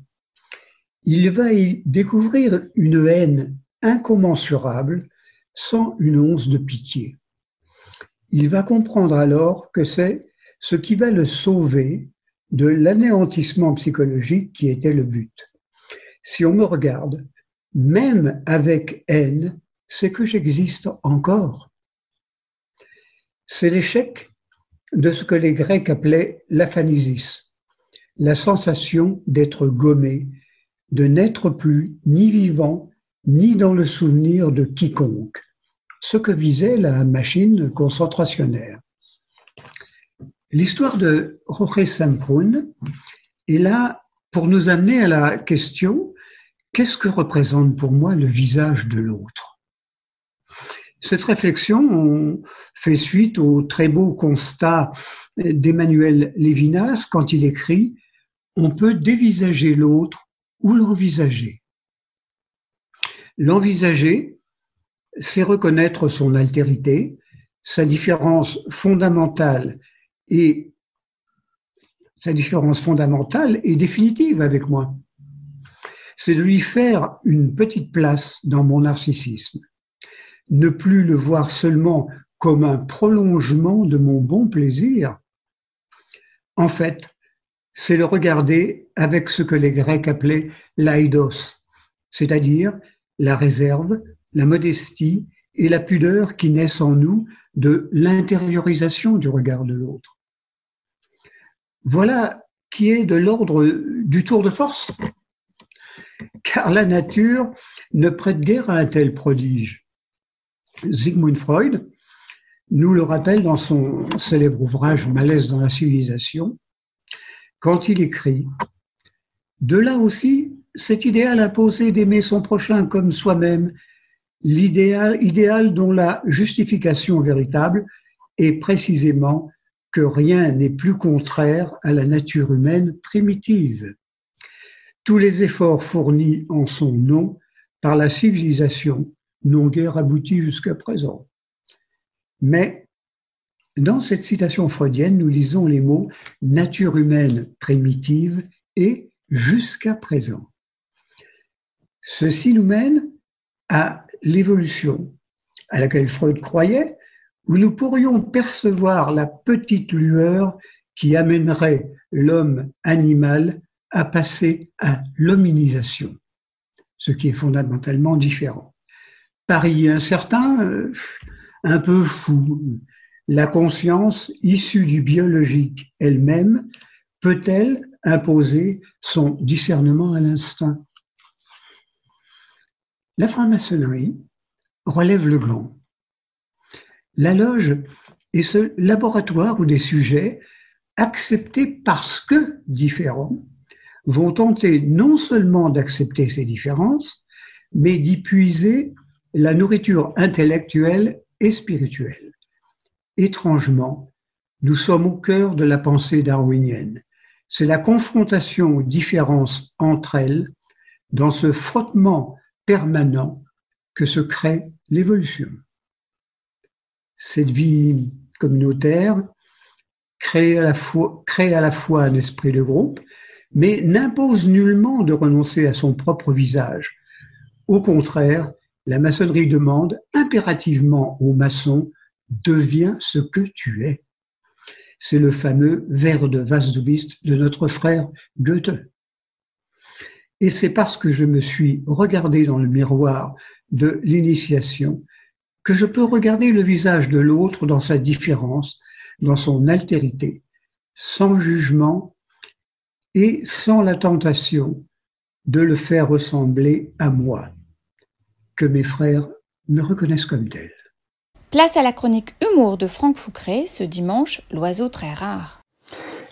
Speaker 15: Il va y découvrir une haine incommensurable sans une once de pitié. Il va comprendre alors que c'est ce qui va le sauver de l'anéantissement psychologique qui était le but. Si on me regarde, même avec haine, c'est que j'existe encore. C'est l'échec de ce que les Grecs appelaient l'aphanisis, la sensation d'être gommé, de n'être plus ni vivant, ni dans le souvenir de quiconque ce que visait la machine concentrationnaire. L'histoire de Jorge Semprún est là pour nous amener à la question qu'est-ce que représente pour moi le visage de l'autre? Cette réflexion fait suite au très beau constat d'Emmanuel Lévinas quand il écrit On peut dévisager l'autre ou l'envisager. L'envisager, c'est reconnaître son altérité, sa différence fondamentale et sa différence fondamentale et définitive avec moi. C'est de lui faire une petite place dans mon narcissisme. Ne plus le voir seulement comme un prolongement de mon bon plaisir. En fait, c'est le regarder avec ce que les Grecs appelaient l'aidos, c'est-à-dire la réserve, la modestie et la pudeur qui naissent en nous de l'intériorisation du regard de l'autre. Voilà qui est de l'ordre du tour de force, car la nature ne prête guère à un tel prodige. Sigmund Freud nous le rappelle dans son célèbre ouvrage Malaise dans la civilisation, quand il écrit De là aussi cet idéal imposé d'aimer son prochain comme soi-même, l'idéal idéal dont la justification véritable est précisément que rien n'est plus contraire à la nature humaine primitive. Tous les efforts fournis en son nom par la civilisation n'ont guère abouti jusqu'à présent. Mais dans cette citation freudienne, nous lisons les mots nature humaine primitive et jusqu'à présent. Ceci nous mène à l'évolution à laquelle Freud croyait, où nous pourrions percevoir la petite lueur qui amènerait l'homme animal à passer à l'hominisation, ce qui est fondamentalement différent. Paris incertain, euh, un peu fou, la conscience issue du biologique elle-même peut-elle imposer son discernement à l'instinct? La franc-maçonnerie relève le gland. La loge est ce laboratoire où des sujets, acceptés parce que différents, vont tenter non seulement d'accepter ces différences, mais d'y puiser la nourriture intellectuelle et spirituelle. Étrangement, nous sommes au cœur de la pensée darwinienne. C'est la confrontation aux différences entre elles, dans ce frottement permanent que se crée l'évolution. Cette vie communautaire crée à, la fois, un esprit de groupe, mais n'impose nullement de renoncer à son propre visage. Au contraire, la maçonnerie demande impérativement aux maçons deviens ce que tu es. C'est le fameux vers de Wasdubist de notre frère Goethe. Et c'est parce que je me suis regardé dans le miroir de l'initiation que je peux regarder le visage de l'autre dans sa différence, dans son altérité, sans jugement et sans la tentation de le faire ressembler à moi, que mes frères me reconnaissent comme tel.
Speaker 2: Place à la chronique humour de Franck Foucret ce dimanche, l'oiseau très rare.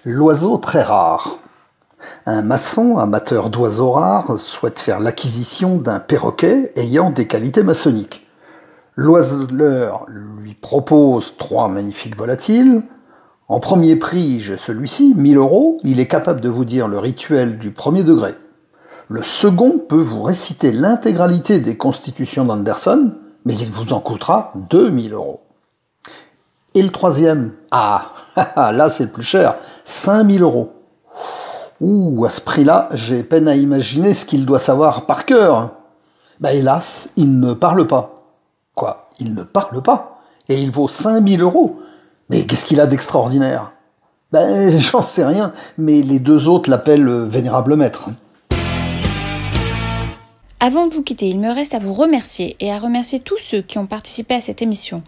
Speaker 4: L'oiseau très rare. Un maçon, amateur d'oiseaux rares, souhaite faire l'acquisition d'un perroquet ayant des qualités maçonniques. L'oiseleur lui propose trois magnifiques volatiles, en premier prix, j'ai celui-ci, 1000 euros, il est capable de vous dire le rituel du premier degré. Le second peut vous réciter l'intégralité des constitutions d'Anderson, mais il vous en coûtera 2000 euros. Et le troisième, ah, là c'est le plus cher, 5000 euros. Ouh, à ce prix-là, j'ai peine à imaginer ce qu'il doit savoir par cœur. Bah hélas, il ne parle pas. Quoi Il ne parle pas? Et il vaut 5000 euros. Mais qu'est-ce qu'il a d'extraordinaire? Ben, j'en sais rien, mais les deux autres l'appellent Vénérable Maître.
Speaker 2: Avant de vous quitter, il me reste à vous remercier et à remercier tous ceux qui ont participé à cette émission.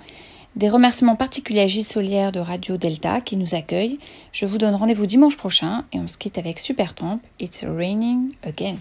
Speaker 2: Des remerciements particuliers à Gilles Solière de Radio Delta qui nous accueille. Je vous donne rendez-vous dimanche prochain et on se quitte avec Super Supertramp, It's Raining Again.